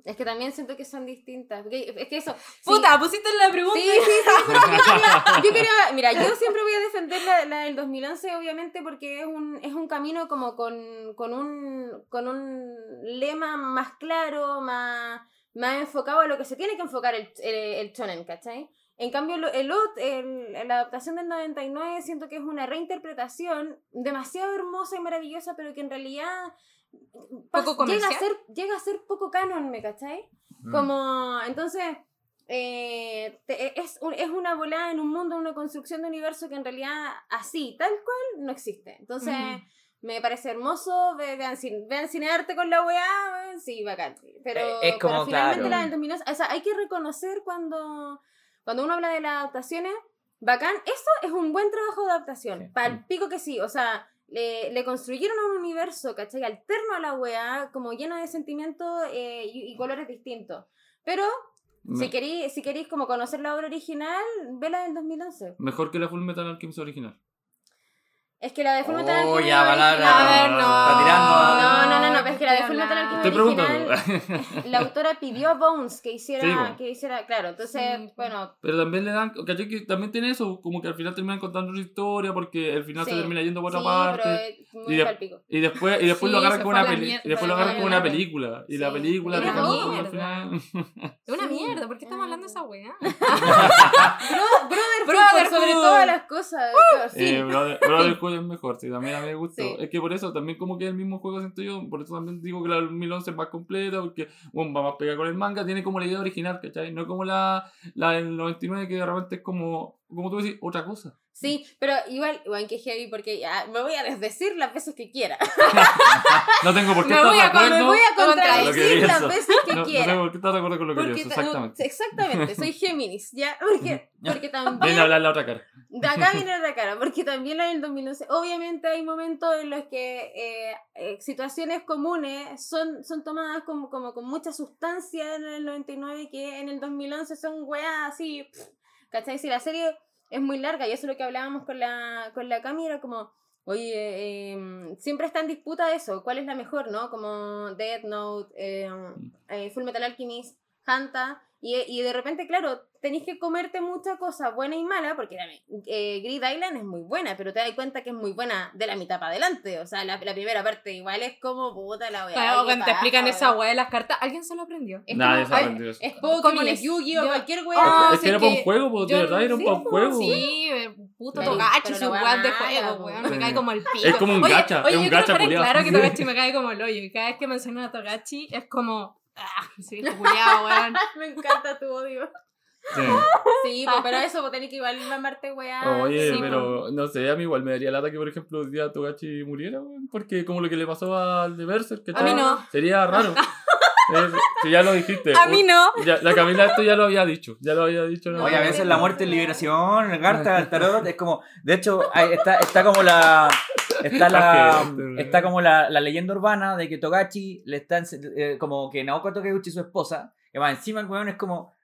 Es que también siento que son distintas. es que eso. *laughs* sí. Puta, pusiste la pregunta. Sí, sí, sí, pero yo quería, yo quería- mira, yo siempre voy a defender la, la del 2011, obviamente, porque es un, es un camino como con, con, un, con un lema más claro, más, más enfocado a lo que se tiene que enfocar el, el, el shonen, ¿cachai? En cambio, el, el, la adaptación del 99 siento que es una reinterpretación demasiado hermosa y maravillosa, pero que en realidad Poco llega, a ser, llega a ser poco canon, ¿me cachai? Mm. Como, entonces, eh, te- es, un- es una volada en un mundo, una construcción de universo que en realidad así, tal cual, no existe. Entonces, Ujú. me parece hermoso, ve- vean, vean cinearte con la weá, sí, bacán. Pero, es como, pero finalmente claro. la del 2011, o sea, hay que reconocer cuando, cuando uno habla de las adaptaciones, Bacán, eso es un buen trabajo de adaptación. Sí. Para el pico que sí, o sea, le, le construyeron un universo, ¿cachai? Alterno a la weá, como lleno de sentimientos eh, y, y colores distintos. Pero Me- si queréis si queréis como conocer la obra original, vela del 2011. Mejor que la Full Metal Alchemist original. Es que la de Full Metal Oh, Alchemist ya, A ver, no. Está tirando. No, no, no, no, pero es que la de Full Metal Estoy Alchemist original, preguntando. la autora pidió a Bones que hiciera, Sí, que hiciera, claro, entonces, Sí. bueno, Pero también le dan, ¿cachai? Que también tiene eso, como que al final terminan contando una historia porque al final Sí. se termina yendo por otra sí, parte. pero es muy Y de- palpico. Y después, y después Sí, lo agarran con una peli- y después lo agarran con una película. Y la película Era termina mierda. al final. Es una mierda, ¿por qué estamos hablando de esa weá? *laughs* Bro- Brotherhood, por sobre todas las cosas. sí. Eh, Brother- *laughs* Brotherhood es mejor, sí, también a mí me gustó. Sí. Es que por eso también como que es el mismo juego siento yo, por eso también digo que la 2011 es más completa, porque bueno, va más pegada con el manga, tiene como la idea original, ¿cachai? No como la, la del 99 que de repente es como, como tú decís, otra cosa. Sí, pero igual, igual que heavy, porque ya me voy a desdecir las veces que quiera. *laughs* No tengo por qué Me estar voy de a- me acuerdo. me voy a Contra contradecir las veces que no, no quiera. tengo por qué estar de acuerdo con lo que pienso, exactamente. *laughs* exactamente, soy Géminis, ¿ya? *laughs* Porque, porque Viene a también... hablar la otra cara. De acá viene la cara, porque también la del 2011, obviamente hay momentos en los que eh, eh, situaciones comunes son, son tomadas como, como con mucha sustancia en el 99 que en el 2011 son weas así, pff, ¿cachai? Si la serie es muy larga y eso es lo que hablábamos con la, con la Cami, era como, oye, eh, siempre está en disputa eso, ¿cuál es la mejor, no? Como Death Note, eh, eh, Full Metal Alchemist, Hanta, y, y de repente, claro, tenéis que comerte mucha cosa buena y mala, porque dame, eh, Grid Island es muy buena, pero te das cuenta que es muy buena de la mitad para adelante. O sea, la, la primera parte igual es como puta la weá. Claro, cuando te explican esa weá de las cartas, ¿alguien se lo aprendió? Es Nadie como- se aprendió eso. Es Pokémon, Como es Yu-Gi-Oh! yo- cualquier Es- weá. Ah, es que era para un juego, pues, de verdad, era sí, para un juego. Sí, eh, puto pero su weá de juego, weón, me cae como el pico. Es como un Oye, gacha, oye, es un gacha claro que *laughs* Togachi me cae como el hoyo, y cada vez que menciono a Togachi es como, ah, *laughs* sí, culiao, weón. *laughs* Me encanta tu odio. Sí. Sí, pues, *laughs* pero eso, pues tenés que igual mamarte weá. Oye, sí, pero no sé, a mí igual me daría lata que, por ejemplo, un día Togachi muriera, weón, porque como lo que le pasó al de Berserk, que A mí no. Sería raro. Si ya lo dijiste. A mí no. Ya- la Camila esto ya lo había dicho, ya lo había dicho. ¿no? Oye, a veces la muerte es liberación, la carta del tarot es como, de hecho, hay- está, está como la, está la, Ojete. está como la, la leyenda urbana de que Togachi le está, eh, como que Naoko Tokeuchi, su esposa, que más encima el weón es como,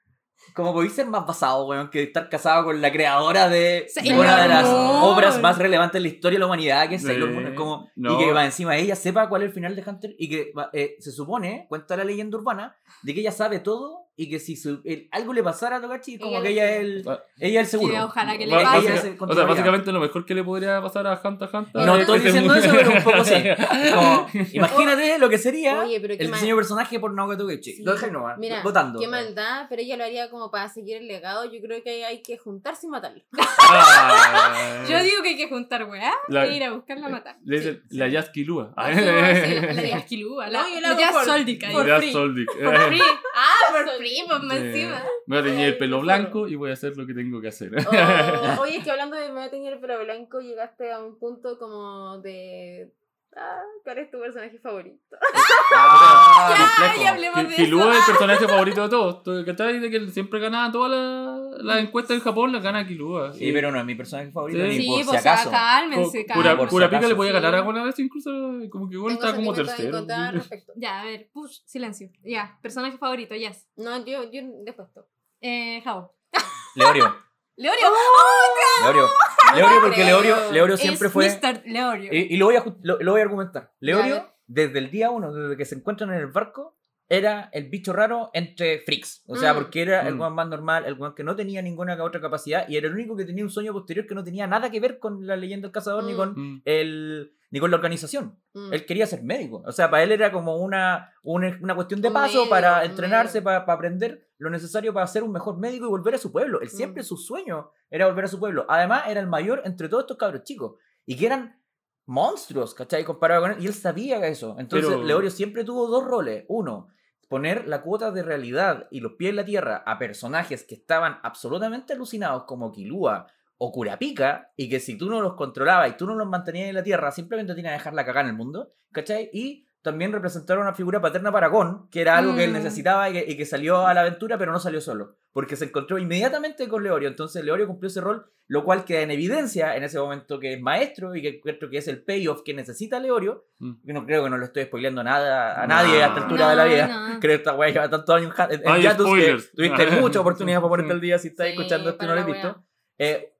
como podéis ser más basado, weón, que estar casado con la creadora de una de las obras más relevantes de la historia de la humanidad, que es Sí. Sailor Moon, como, No. y que más encima ella sepa cuál es el final de Hunter, y que va- eh, se supone, cuenta la leyenda urbana, de que ella sabe todo, y que si su- el- algo le pasara a Togachi, como Ella que lo ella es el, Ah. ella el seguro. Que ojalá que le pase. básica- o sea, básicamente lo mejor que le podría pasar a Hunter Hunter. No es estoy diciendo eso, pero un poco sí. *laughs* Como, imagínate lo que sería Oye, pero el mal- diseño de personaje por Naoko Toguchi. Sí. Lo dejé nomás, Mira, votando. qué maldad, pero ella lo haría como para seguir el legado. Yo creo que hay que juntarse y matarlo. Ah. Yo digo que hay que juntar weá La- e ir a buscarla a matar. Le. Sí, sí, la, la *laughs* de Asquilúa, la, No, yo la Jazz Soldic por Ya free. Ah, por free, más Sí. encima. Me voy a teñir el pelo blanco y voy a hacer lo que tengo que hacer. Oh, *laughs* oye, es que hablando de me voy a teñir el pelo blanco, llegaste a un punto como de. Ah, ¿Cuál es tu personaje favorito? *laughs* Ah, Ya, complejo. ya hablemos de Que eso. Es el personaje favorito de todos. ¿Tú- ¿Cachai? De que siempre ganaba todas las las encuestas en Japón, las gana Killua. Sí, pero no es mi personaje favorito, Sí. ni Sí, por pues si acaso. cálmense, Pura, cálmense. Si pura pica le podía sí. ganar alguna vez, incluso como que igual Tengo estaba como tercero. *laughs* Ya, a ver, push, silencio. Ya, personaje favorito, yes. No, yo, yo después. Eh, Jao. Leorio. *laughs* Leorio. Leorio. Leorio porque. Leorio, Leorio siempre es fue... Mr. Leorio. Y, y lo, voy a, lo, lo voy a argumentar. Leorio, desde el día uno, desde que se encuentran en el barco, era el bicho raro entre freaks. O sea, Mm. porque era el Mm. weón más normal, el weón que no tenía ninguna otra capacidad y era el único que tenía un sueño posterior que no tenía nada que ver con la leyenda del cazador ni Mm. con Mm. el ni con la organización. Mm. Él quería ser médico. O sea, para él era como una, una, una cuestión de Un paso medio, para entrenarse, para, para aprender lo necesario para ser un mejor médico y volver a su pueblo. Él siempre su sueño era volver a su pueblo. Además, era el mayor entre todos estos cabros chicos. Y que eran monstruos, ¿cachai? Comparado con él. Y él sabía eso. Entonces, Pero- Leorio siempre tuvo dos roles. Uno, poner la cuota de realidad y los pies en la tierra a personajes que estaban absolutamente alucinados como Kilua o Kurapika y que si tú no los controlabas y tú no los mantenías en la tierra simplemente te a dejar la cagada en el mundo, ¿cachai? Y también representaron una figura paterna para Gon, que era algo que él Mm. necesitaba y que, y que salió a la aventura, pero no salió solo, porque se encontró inmediatamente con Leorio. Entonces Leorio cumplió ese rol, lo cual queda en evidencia en ese momento que es maestro y que encuentro que es el payoff que necesita Leorio. Mm. Yo no creo que no le estoy spoileando nada a No. nadie a esta altura de la No, vida. no. Creo que esta weá lleva tantos años en, en Yatus que tuviste *laughs* mucha oportunidad para ponerte al día si estás Sí, escuchando esto y no lo has visto. Eh,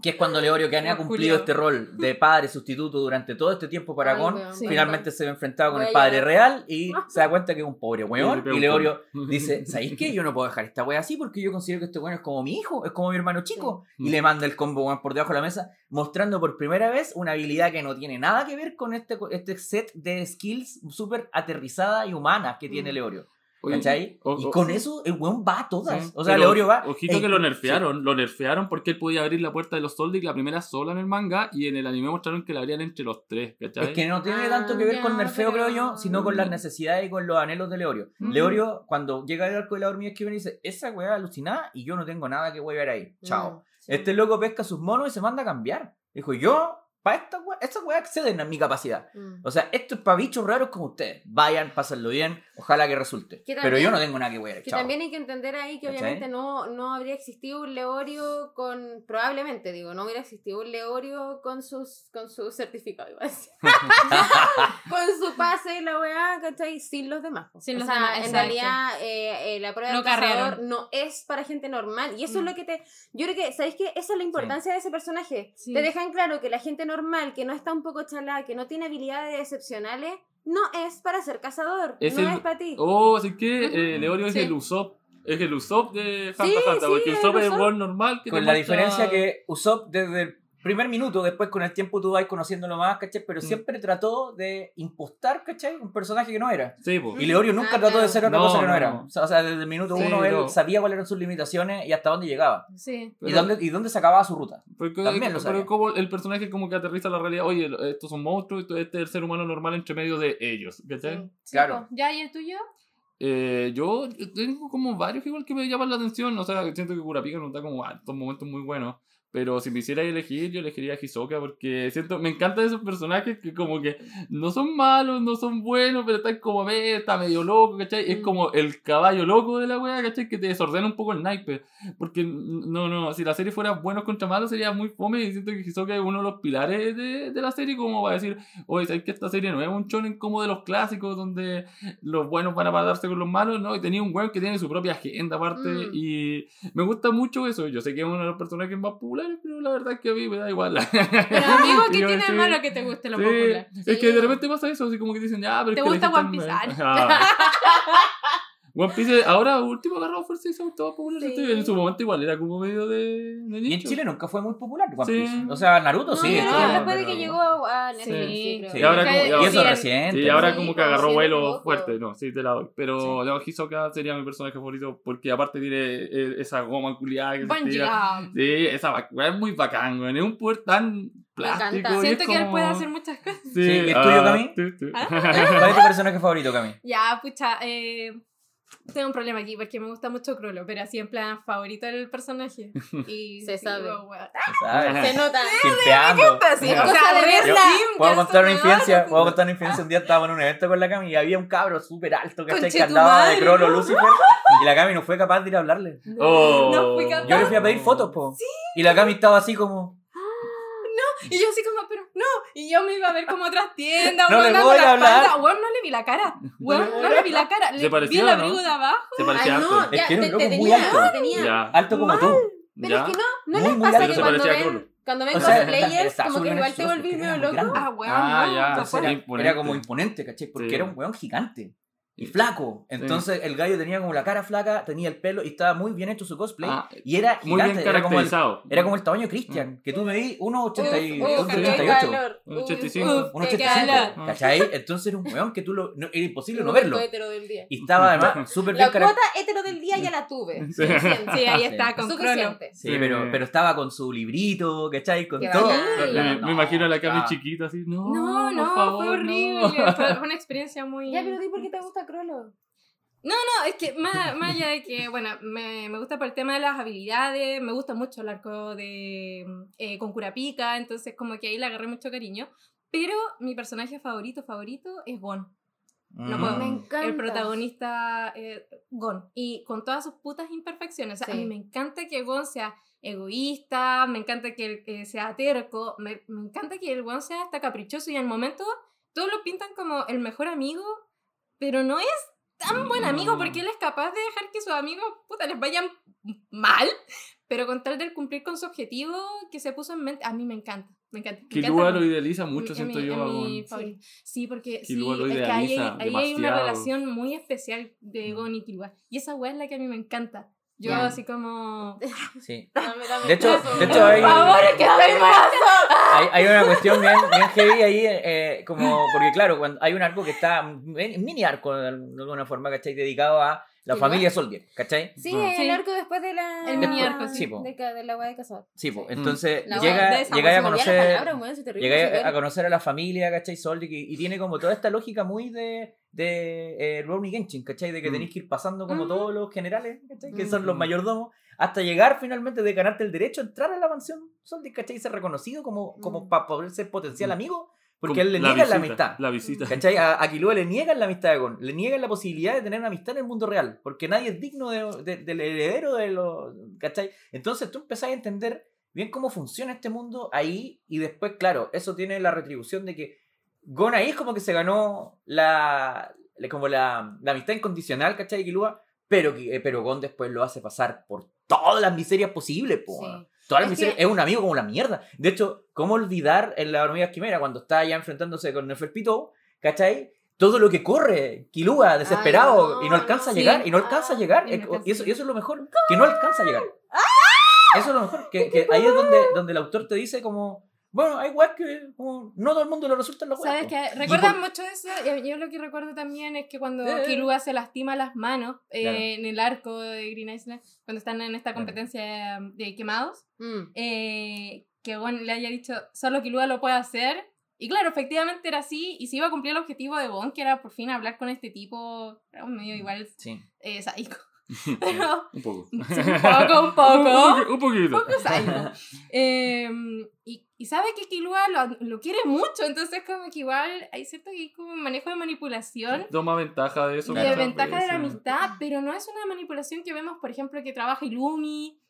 que es cuando Leorio Kane ha cumplido este rol de *laughs* padre sustituto durante todo este tiempo para Gon. Sí. Finalmente se ve enfrentado con el padre real y *laughs* se da cuenta que es un pobre weón. Y Leorio dice: *laughs* ¿Sabéis qué? Yo no puedo dejar esta wea así porque yo considero que este weón es como mi hijo, es como mi hermano chico. Sí. Y le manda el combo weón, por debajo de la mesa, mostrando por primera vez una habilidad que no tiene nada que ver con este, este set de skills súper aterrizada y humana que tiene Mm. Leorio. Oye, ¿Cachai? o- y con eso el weón va a todas. Sí, O sea, Leorio va. Ojito que lo sí. nerfearon, lo nerfearon porque él podía abrir la puerta de los Soldic la primera sola en el manga y en el anime mostraron que la abrían entre los tres, ¿cachai? Es que no tiene Ah, tanto que ver con ya, nerfeo, creo yo, sino con las necesidades y con los anhelos de Leorio. Leorio, cuando llega el arco de la hormiga esquiva, dice: Esa weá alucinada y yo no tengo nada que ver ahí. Chao. Mm. Este loco pesca sus monos y se manda a cambiar. Dijo: Yo, para esta weá, estas weas exceden a mi capacidad. Mm. O sea, esto es para bichos raros como ustedes. Vayan, pásenlo bien, ojalá que resulte. Que Pero también- yo no tengo nada que ver. Que Chao. también hay que entender ahí que obviamente no, no habría existido un Leorio con. Probablemente, digo, no hubiera existido un Leorio con sus con su certificado, iba a decir. con su pase y la weá, ¿cachai? Sin los demás. Sin o los sea, demás, en exacto. realidad eh, eh, la prueba Lo del no es para gente normal. Y eso es Mm. lo que te. Yo creo que, ¿sabéis qué? Esa es la importancia de ese personaje. Sí. Te dejan claro que la gente normal, que no está un poco chalada, que no tiene habilidades excepcionales, no es para ser cazador. Es no el- es para ti. Oh, así que eh, Leorio es sí. el Usopp. Es el Usopp de Hunter Sí, sí, porque Usopp es el Usopp. weón normal que te Con la diferencia que Usopp desde el primer minuto, después con el tiempo tú vas conociéndolo más, ¿cachai? Pero Mm. siempre trató de impostar, ¿cachai? Un personaje que no era. Sí, po. Y Leorio nunca Ah, trató de ser otra No, cosa que no, no, era. no. O sea, o sea, desde el minuto Sí, uno él no. sabía cuáles eran sus limitaciones y hasta dónde llegaba. Sí. y, Pero- dónde, y dónde se acababa su ruta. Porque, También lo pero sabía. como el personaje como que aterriza la realidad, oye, estos son monstruos, este es el ser humano normal entre medio de ellos, ¿cachai? Sí. Sí, Claro. ¿Ya y el tuyo? Eh, yo tengo como varios igual que me llaman la atención, o sea, siento que Kurapika nos da como estos momentos muy buenos. Pero si me hiciera elegir, yo elegiría a Hisoka porque siento, me encantan esos personajes que como que no son malos, no son buenos, pero están como, ve, está medio loco, ¿cachai? Es Mm. como el caballo loco de la wea, ¿cachai? Que te desordena un poco el naipe. Porque, no, no, si la serie fuera buenos contra malos sería muy fome y siento que Hisoka es uno de los pilares de, de la serie como para decir, oye, ¿sabes que esta serie no es un shonen como de los clásicos donde los buenos van a matarse con los malos? No, y tenía un weón que tiene su propia agenda aparte Mm. y me gusta mucho eso. Yo sé que es uno de los personajes más populares, pero la verdad es que a mí me da igual. Pero *laughs* amigo, ¿qué tiene de malo que te guste lo Sí, popular? Es Sí. que de repente pasa eso, así como que dicen, ya, pero ¿Te es que gusta One Piece? *laughs* One Piece ahora último agarrado fuerza y se más popular. Sí. En su momento igual era como medio de, de Y en. Chile nunca fue muy popular One Sí. Piece. O sea, Naruto No, sí. después de pero- que llegó a Netflix, Sí. sí, creo. Sí. Y ahora como- Y eso Sí, es reciente. Sí, ahora Sí, como que agarró me vuelo fuerte, no, sí, te la doy. Pero no, Hisoka sería mi personaje favorito porque aparte tiene eh, esa goma culiada que se tira. Sí, esa es muy bacán, güey. Es un poder tan plástico. encanta. y Siento es que él puede hacer muchas cosas. Sí, Sí, ¿y el tuyo, ah, Cami? ¿Ah? ¿Cuál es tu personaje favorito, Cami? Ya, pucha, eh, tengo un problema aquí porque me gusta mucho Crollo, pero así en plan favorito del personaje. *laughs* Y Se sabe. digo, Se sabe. Se nota. Simpeando. Sí, Ya. o sea, Yo- Puedo contar una infidencia, puedo contar una infidencia. Un día estábamos en un evento con la Cami y había un cabro súper alto, Que andaba de Crollo no. Lucifer. Y la Cami no fue capaz de ir a hablarle. Oh. No fui capaz. Yo le fui a pedir fotos, po. Y la Cami estaba así como. Y yo así como, pero no. Y yo me iba a ver como otras tiendas, No le voy a hablar. Weón, no le vi la cara. Weón, no le vi la cara. Le ¿Se vi el abrigo de abajo. Se parecía no, harto. Es que era te, un loco muy tenía, alto. Alto como tú. Pero es que no, ¿no les pasa alto. que cuando ven, cuando ven cosplayers, como que igual te exitoso, volví porque medio loco? Ah, weón, Ah, no. ya. era, como imponente, ¿cachai? Porque era un weón gigante. Y flaco. Entonces el gallo tenía como la cara flaca, tenía el pelo y estaba muy bien hecho su cosplay. Ah, y era Muy bien gigante. Era como, el, caracterizado. era como el tamaño de Christian, que tú me vi 1,80 y- Uf, uf, un qué 1,88. calor. Un Uf, 85. uf, Un qué 85, calor. ¿cachai? Entonces era un weón que tú lo, no, era imposible no verlo. hetero del día. Y estaba además *laughs* súper bien La caracterizado. cuota hetero del día ya la tuve. Sí. Ahí Sí. está, con. Suficiente. Sí, pero, pero estaba con su librito, ¿cachai? Con Qué todo. Me, No, me imagino a la Cami chiquita así. No, No, no, favor, fue horrible. Fue fue una experiencia muy. Ya, pero di por qué te gusta Crollo. No, es que más, más allá de que, bueno, me, me gusta por el tema de las habilidades, me gusta mucho el arco de eh, con Kurapika, entonces como que ahí le agarré mucho cariño. Pero mi personaje favorito, favorito es Gon. No Mm. puedo. Me encanta. El protagonista eh, Gon. Y con todas sus putas imperfecciones. O sea, a mí me encanta que Gon sea egoísta, me encanta que él eh, sea terco, me, me encanta que el Gon sea hasta caprichoso y al momento todos lo pintan como el mejor amigo, pero no es tan buen amigo porque él es capaz de dejar que sus amigos puta, les vayan mal, pero con tal de cumplir con su objetivo que se puso en mente, a mí me encanta, me encanta. encanta. lo idealiza mucho, Es siento mi- yo. mi. Sí, porque sí, lo es que ahí, hay- idealiza ahí hay una relación muy especial de Mm. Gon y Killua. Y esa weá es la que a mí me encanta. Yo Mm. así como... *laughs* Sí. Dame, dame De hecho- de hecho hay- Por favor, que estoy. Hay, hay una cuestión bien, bien heavy ahí, eh, como, porque claro, cuando hay un arco que está, un mini arco de alguna forma, ¿cachai? Dedicado a la Sí, familia Soldier, ¿cachai? Sí, Ah. el arco después de la. El mini arco, sí. Sí, po. De, de la weá de cazador. Sí, pues, Sí. entonces La llega, llega a conocer... palabra, Llegué soy a, a conocer a la familia, ¿cachai? Soldier, y, y tiene como toda esta lógica muy de, de eh, Rurouni Genshin, ¿cachai? De que Mm. tenéis que ir pasando como Mm. todos los generales, ¿cachai? Que son los Mm. mayordomos, hasta llegar finalmente de ganarte el derecho a entrar a la mansión Soldier, ¿cachai? Y ser reconocido como, como Mm. para poder ser potencial Mm. amigo, porque a él le la niegan la visita, amistad. La visita. ¿Cachai? A, a Killua le niegan la amistad de Gon, le niegan la posibilidad de tener una amistad en el mundo real, porque nadie es digno de- de- del heredero de los. ¿Cachai? Entonces tú empezás a entender bien cómo funciona este mundo ahí, y después, claro, eso tiene la retribución de que Gon ahí es como que se ganó la. como la, la amistad incondicional, ¿cachai? De Killua, pero, eh, pero Gon después lo hace pasar por todas las miserias posibles, po. Sí. Todas las Es miserias. que- Es un amigo como la mierda. De hecho, ¿cómo olvidar en la hormiga quimera cuando está ya enfrentándose con Neferpito, ¿cachai? Todo lo que corre, Kilua, desesperado, Ay, y no alcanza a llegar, sí. y no alcanza a llegar. y alcanza y, eso, a y eso es lo mejor, que no alcanza a llegar. Eso es lo mejor, que, que ahí es donde, donde el autor te dice como, bueno, hay weas que como, no todo el mundo le resultan las weas. ¿Sabes qué? ¿Recuerdan por- mucho eso? Yo, yo lo que recuerdo también es que cuando Eh. Se lastima las manos eh, Claro. en el arco de Green Island, cuando están en esta competencia de quemados, Mm. eh, que Gon le haya dicho, solo Killua lo puede hacer. Y claro, efectivamente era así, y se iba a cumplir el objetivo de Gon, que era por fin hablar con este tipo, era medio igual Sí. eh, sádico. *laughs* Pero, Un poco. *laughs* sí, *laughs* un poco, un poco. Un poquito. poco sádico. Eh, y, y sabe que Killua lo, lo quiere mucho, entonces como que igual hay cierto que hay como un manejo de manipulación. Toma ventaja de eso. De ventaja de la amistad, pero no es una manipulación que vemos, por ejemplo, que trabaja Ilumi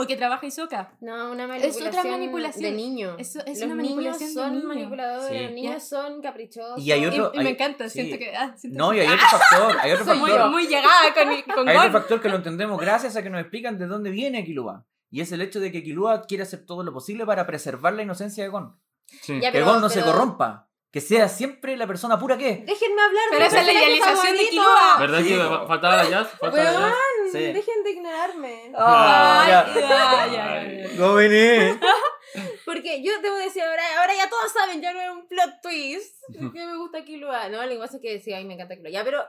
o que trabaja Isoka. No, una Es manipulación, otra manipulación. de niño. Eso es los una manipulación niños de son niño. manipuladores, Sí. los niños son caprichosos. Y hay Y, otro- y me hay- encanta, sí. siento que... ah, siento No, y que- hay otro factor, hay otro soy muy, factor. muy llegada con, con Hay otro Gon. factor que lo entendemos gracias a que nos explican de dónde viene Killua. Y es el hecho de que Killua quiere hacer todo lo posible para preservar la inocencia de Gon. Sí. Ya, que pero- Gon no se pero- corrompa. Que sea siempre la persona pura que es. Déjenme hablar Pero de esa es la idealización de. Killua. ¿Verdad Sí, que faltaba la jazz? Faltaba la jazz. Sí. dejen de ignorarme. *laughs* Ay. No vení. *laughs* Porque yo debo decir ahora, ahora ya todos saben, ya no es un plot twist. Que me gusta Killua. No, lo que pasa es que sí, a mí me encanta Killua. Ya, pero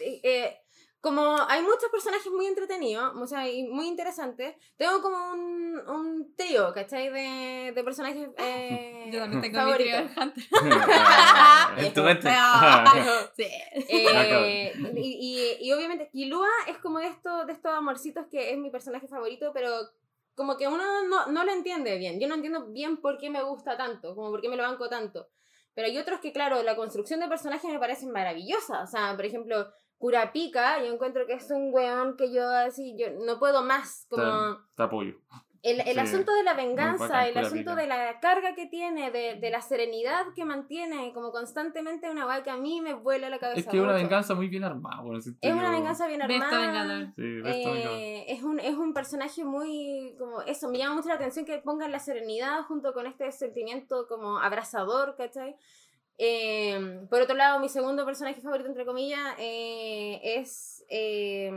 eh, eh, como hay muchos personajes muy entretenidos, o sea, y muy interesantes, tengo como un, un trío, ¿cachai? De, de personajes eh, Yo también tengo mi trío favoritos. Hunter. *laughs* *laughs* En tu mente. Sí. Eh, *laughs* y, y, y obviamente Killua es como de, esto, de estos amorcitos que es mi personaje favorito, pero como que uno no, no lo entiende bien. Yo no entiendo bien por qué me gusta tanto, como por qué me lo banco tanto. Pero hay otros que, claro, la construcción de personajes me parece maravillosa. O sea, por ejemplo, Kurapika, yo encuentro que es un weón que yo así, yo no puedo más. Como Te apoyo. el, el Sí, asunto de la venganza, bacán, el asunto de la carga que tiene, de, de la serenidad que mantiene, como constantemente una weá que a mí me vuela la cabeza. Es que es una venganza muy bien armada. por decirte Es una venganza bien armada. Sí. Eh, es, un, es un personaje muy como eso, me llama mucho la atención que pongan la serenidad junto con este sentimiento como abrazador, ¿cachai? Eh, por otro lado, mi segundo personaje favorito, entre comillas, eh, es eh,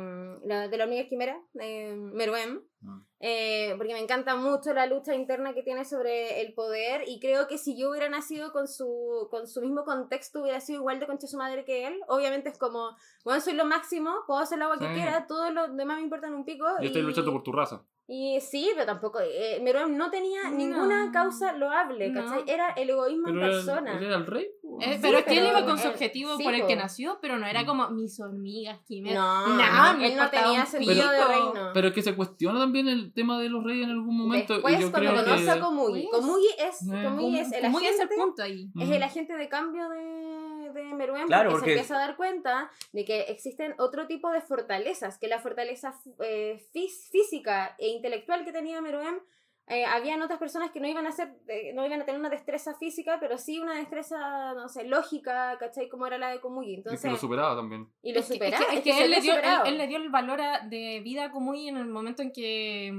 la de la hormiga quimera, eh, Meruem. Mm. Eh, porque me encanta mucho la lucha interna que tiene sobre el poder y creo que si yo hubiera nacido con su, con su mismo contexto hubiera sido igual de concha su madre que él. Obviamente es como, bueno, soy lo máximo, puedo hacer lo que Sí. quiera, todo lo demás me importan un pico. Yo estoy y- luchando por tu raza. Y sí, pero tampoco. Eh, Meruem no tenía No. ninguna causa loable, No. ¿cachai? Era el egoísmo Pero en persona. él era el rey. Eh, Sí, pero es que él iba con su objetivo sí, por el que nació, pero no era como mis hormigas quimeras. No, No, él no tenía un sentido de pico. reino. Pero es que se cuestiona también el tema de los reyes en algún momento. Después, y yo cuando creo conoce que... a Komugi, Pues. Komugi es, Eh. Komugi es el Muy es el agente, punto ahí. es el agente de cambio de, de Meruem Claro, porque, porque- se empieza a dar cuenta de que existen otro tipo de fortalezas, que la fortaleza eh, fís- física e intelectual que tenía Meruem, eh, habían otras personas que no iban a ser, eh, no iban a tener una destreza física, pero sí una destreza, no sé, lógica, ¿cachai? Como era la de Komugi. Y Entonces, que lo superaba también. y lo Es que- es que- superaba. es que él, le dio, él, él le dio el valor a- de vida como y en el momento en que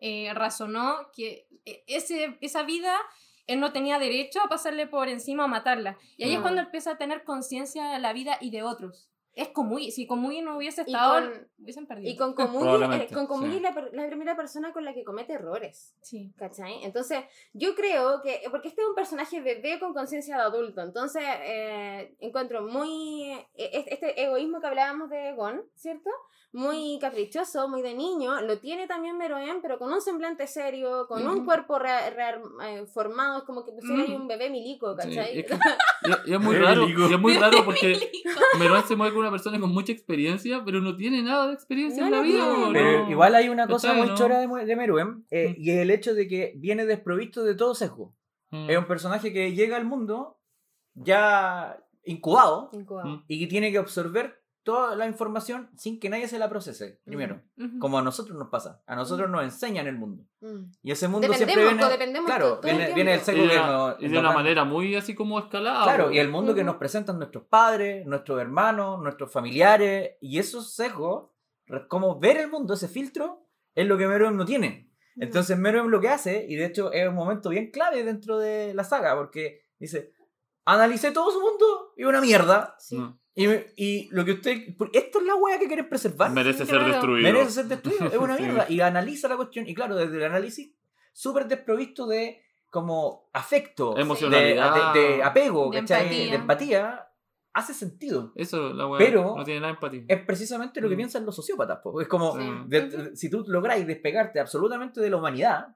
eh, razonó que eh, ese, esa vida él no tenía derecho a pasarle por encima o matarla. Y ahí es Mm. cuando empieza a tener conciencia de la vida y de otros. Es como si Komugi no hubiese Y estado, con- hubiesen perdido. Y con Komugi, eh, con Komugi sí. es la, la primera persona con la que comete errores. Sí. ¿Cachai? Entonces, yo creo que, porque este es un personaje bebé con conciencia de adulto, entonces eh, encuentro muy, eh, este este egoísmo que hablábamos de Gon, ¿cierto? Muy caprichoso, muy de niño, lo tiene también Meroen, pero con un semblante serio, con un cuerpo re- re- eh, formado, es como que pusiera ahí un bebé milico, Sí, ¿cachai? es que- *laughs* y, y es muy raro, y es muy raro porque Meruán se mueve con una persona con mucha experiencia, pero no tiene nada de experiencia No en la vida. ¿no? Pero igual hay una cosa ¿Cachai, muy no? chora de, de Meruem, eh, Mm. y es el hecho de que viene desprovisto de todo sesgo. Mm. Es un personaje que llega al mundo ya incubado Incubado. Mm. y que tiene que absorber toda la información sin que nadie se la procese, primero. Ujú. Como a nosotros nos pasa. A nosotros nos enseñan el mundo. Mm. Y ese mundo Dependemos, siempre viene... dependemos claro, todo- todo el viene, viene del tiempo. Y de una, y de una manera muy así como escalada. Claro, y el mundo que nos presentan nuestros padres, nuestros hermanos, nuestros familiares, y esos sesgos, como ver el mundo, ese filtro, es lo que Meruem no tiene. Mm. Entonces Meruem lo que hace, y de hecho es un momento bien clave dentro de la saga, porque dice, analicé todo su mundo y una mierda, Sí. No. Y, y lo que usted... Esto es la wea que quieren preservar. Merece ser Claro. destruido. Merece ser destruido, es una *laughs* Sí. mierda. Y analiza la cuestión, y claro, desde el análisis, súper desprovisto de como afecto, de, Emocionalidad. de- de apego, De ¿cachai? empatía. de empatía, hace sentido. Eso, la weá. Pero- no tiene nada de empatía. Es precisamente lo que Mm. piensan los sociópatas. po. Es como, Sí. de- de- si tú lográis despegarte absolutamente de la humanidad,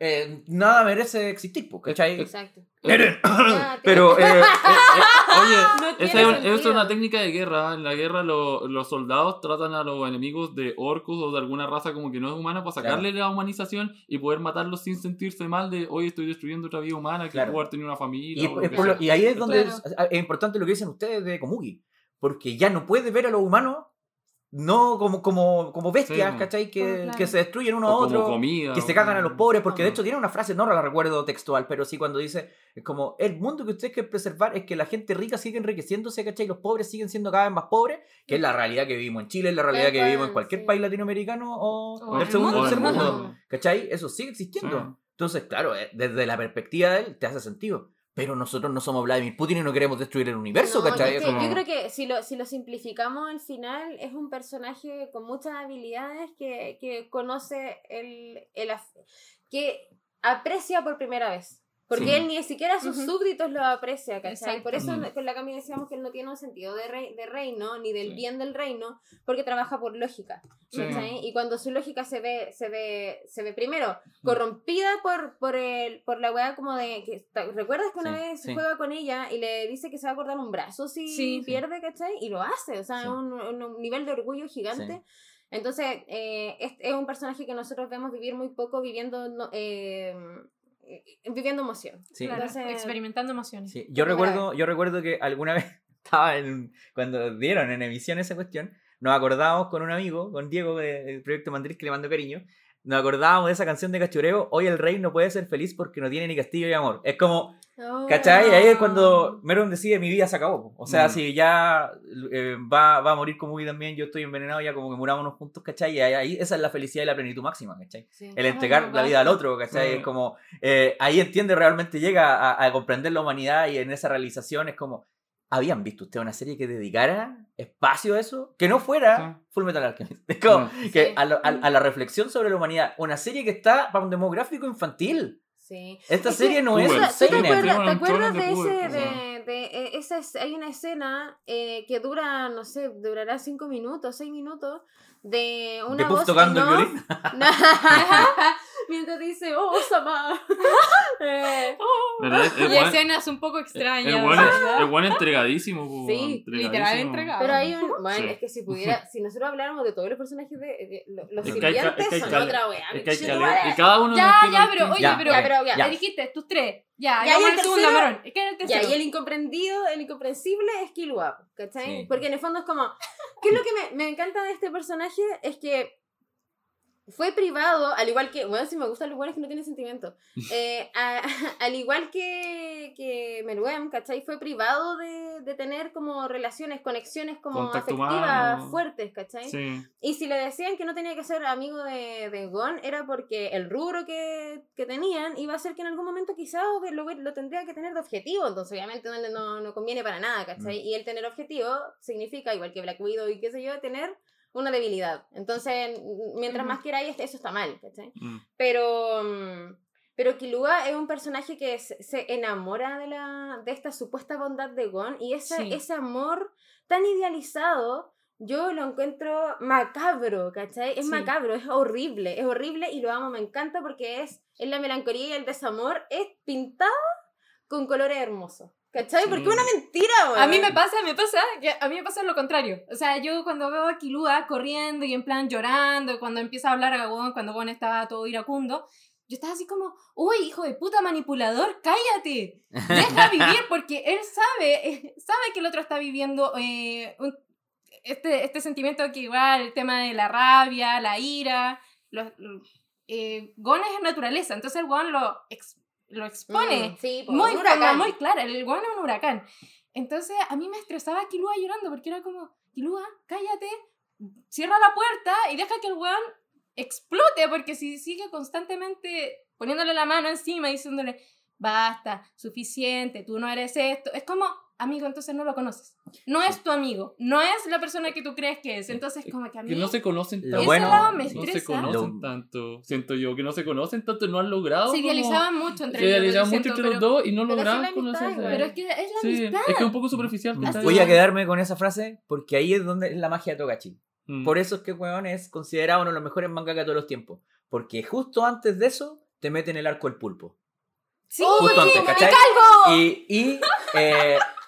eh, nada merece existir, ¿cachai? Exacto. *laughs* Pero, tiene- eh, Oye, *laughs* No esa tiene es, un- una técnica de guerra. En la guerra lo- los soldados tratan a los enemigos de orcos o de alguna raza como que no es humana para sacarle la humanización y poder matarlos sin sentirse mal de hoy estoy destruyendo otra vida humana que Claro. pudo haber tenido una familia. y, o lo es que por lo- sea. y ahí es donde Claro. es, es importante lo que dicen ustedes de Komugi. Porque ya no puede ver a los humanos no como, como, como bestias, Sí, ¿cachai? Que, Claro, claro. que se destruyen uno O a como otro. comida. que se cagan a los pobres, porque de Ah. hecho tiene una frase, no la recuerdo textual, pero sí cuando dice, es como, el mundo que ustedes quieren preservar es que la gente rica sigue enriqueciéndose, ¿cachai? Y los pobres siguen siendo cada vez más pobres, que es la realidad que vivimos en Chile, es la realidad que vivimos en cualquier sí. país latinoamericano o, O del del segundo tercer mundo, mundo. ¿cachai? Eso sigue existiendo. Sí. Entonces, claro, eh, desde la perspectiva de él te hace sentido. Pero nosotros no somos Vladimir Putin y no queremos destruir el universo, No, ¿cachai? y es Es que como- Yo creo que si lo, si lo simplificamos al final, es un personaje con muchas habilidades que, que conoce el, el que aprecia por primera vez. Porque Sí. él ni siquiera a sus Ujú. súbditos lo aprecia, ¿cachai? Por eso Mm. con la Cami decíamos que él no tiene un sentido de, rey, de reino, ni del Sí. bien del reino, porque trabaja por lógica. Sí. Y cuando su lógica se ve, se ve, se ve primero Mm. corrompida por, por, el, por la weá como de que ¿te- ¿recuerdas que una Sí, vez sí. juega con ella y le dice que se va a cortar un brazo si Sí. pierde, ¿cachai? Y lo hace, o sea, un, un nivel de orgullo gigante. Entonces, eh, es, es un personaje que nosotros vemos vivir muy poco viviendo, no- eh, viviendo emoción. Sí. Claro, Entonces- experimentando emociones. Sí, yo recuerdo, yo recuerdo que alguna *laughs* vez estaba en, cuando dieron en emisión esa cuestión, nos acordábamos con un amigo, con Diego de- del proyecto Mandris, que le mando cariño, nos acordábamos de esa canción de Cachureo, hoy el rey no puede ser feliz porque no tiene ni castillo ni amor. Es como, Oh. ¿cachai? Ahí es cuando Meron decide mi vida se acabó. O sea, Mm. si ya eh, va, va a morir como Ubi también, yo estoy envenenado, ya como que murámonos juntos, ¿cachai? Y ahí, ahí esa es la felicidad y la plenitud máxima, ¿cachai? Sí. el Ah, entregar la verdad. vida al otro, ¿cachai? Mm. Es como, eh, ahí entiende, realmente llega a, a comprender la humanidad y en esa realización es como, ¿habían visto usted una serie que dedicara espacio a eso? Que no fuera Full Metal Alchemist. *laughs* Es como, Mm. que Sí. a, lo- a- a la reflexión sobre la humanidad, una serie que está para un demográfico infantil. Sí. Esta Es que- serie no es Puber, un ¿Tú te seinen. acuerdas, te acuerdas de de ese, puber, de, de, eh, esa es- hay una escena eh, que dura, no sé, durará cinco minutos, seis minutos, de una voz tocando el violín. *laughs* *laughs* Mientras dice, oh, Sama. *laughs* Eh. El Y escenas un poco extrañas. el weón entregadísimo. Sí, entregadísimo. literal entregado. Pero hay un. Bueno, Sí. es que si pudiera. Si nosotros habláramos de todos los personajes de. de- lo- los Es sirvientes es que hay son cale- otra wea. Y cada uno Ya, ya, pero oye, Ya, pero Ya, pero ya. ya dijiste, tus tres. Ya, Ya, ya, y vamos el al segundo, tercero. Marón. Es que era el Ya, tercero. y el incomprendido, el incomprensible es Killua, ¿cachai? Sí. Porque en el fondo es como. ¿Qué es lo que me, me encanta de este personaje? Es que fue privado, al igual que. Bueno, si me gustan los buenos que no tienen sentimiento. *laughs* Eh, a- *laughs* al igual que, que Meruem, ¿cachai? Fue privado de, de tener como relaciones, conexiones como Contacto afectivas humano. fuertes, ¿cachai? Sí. Y si le decían que no tenía que ser amigo de, de Gon, era porque el rubro que, que tenían iba a ser que en algún momento quizás lo, lo tendría que tener de objetivo. Entonces, obviamente, no, no, no conviene para nada, ¿cachai? Y el tener objetivo significa, igual que Black Widow y qué sé yo, tener una debilidad. Entonces, mientras Ujú. más queráis, eso está mal, ¿cachai? Mm. Pero. mm, Pero Killua es un personaje que se, se enamora de, la, de esta supuesta bondad de Gon y ese, Sí. ese amor tan idealizado yo lo encuentro macabro, ¿cachai? Es Sí. macabro, es horrible, es horrible y lo amo, me encanta porque es, es la melancolía y el desamor, es pintado con colores hermosos, ¿cachai? Porque es una mentira, weón. A mí me pasa, me pasa, que a mí me pasa lo contrario. O sea, yo cuando veo a Kilua corriendo y en plan llorando, cuando empieza a hablar a Gon, cuando Gon estaba todo iracundo, yo estaba así como, uy, hijo de puta manipulador, cállate, deja *laughs* vivir, porque él sabe, eh, sabe que el otro está viviendo eh, un- este, este sentimiento que igual, el tema de la rabia, la ira, los- lo- eh, Gon es naturaleza, entonces el Gon lo, ex- lo expone. Mm, sí, muy, forma muy clara, el guano es un huracán. Entonces a mí me estresaba Kilua llorando porque era como, Kilua, cállate, cierra la puerta y deja que el weón explote porque si sigue constantemente poniéndole la mano encima y diciéndole, basta, suficiente, tú no eres esto, es como, amigo, entonces no lo conoces. No es tu amigo, no es la persona que tú crees que es. Entonces como que a mí... Que no se conocen tanto. bueno- Ese lado me no se conocen Lo- tanto. Siento yo que no se conocen tanto, no han logrado. se como- idealizaban mucho entre Se ellos. idealizaban yo mucho siento, entre los dos y no amistad conocerse. Pero es que es la Sí, amistad. es que es un poco superficial. Voy a quedarme con esa frase porque ahí es donde es la magia de Togachi. Mm. Por eso es que weón es considerado uno de los mejores mangaka de todos los tiempos. Porque justo antes de eso te meten el arco del pulpo. Sí, Justo antes, ¡me ¿cachai? calgo! Y, y, eh, *laughs*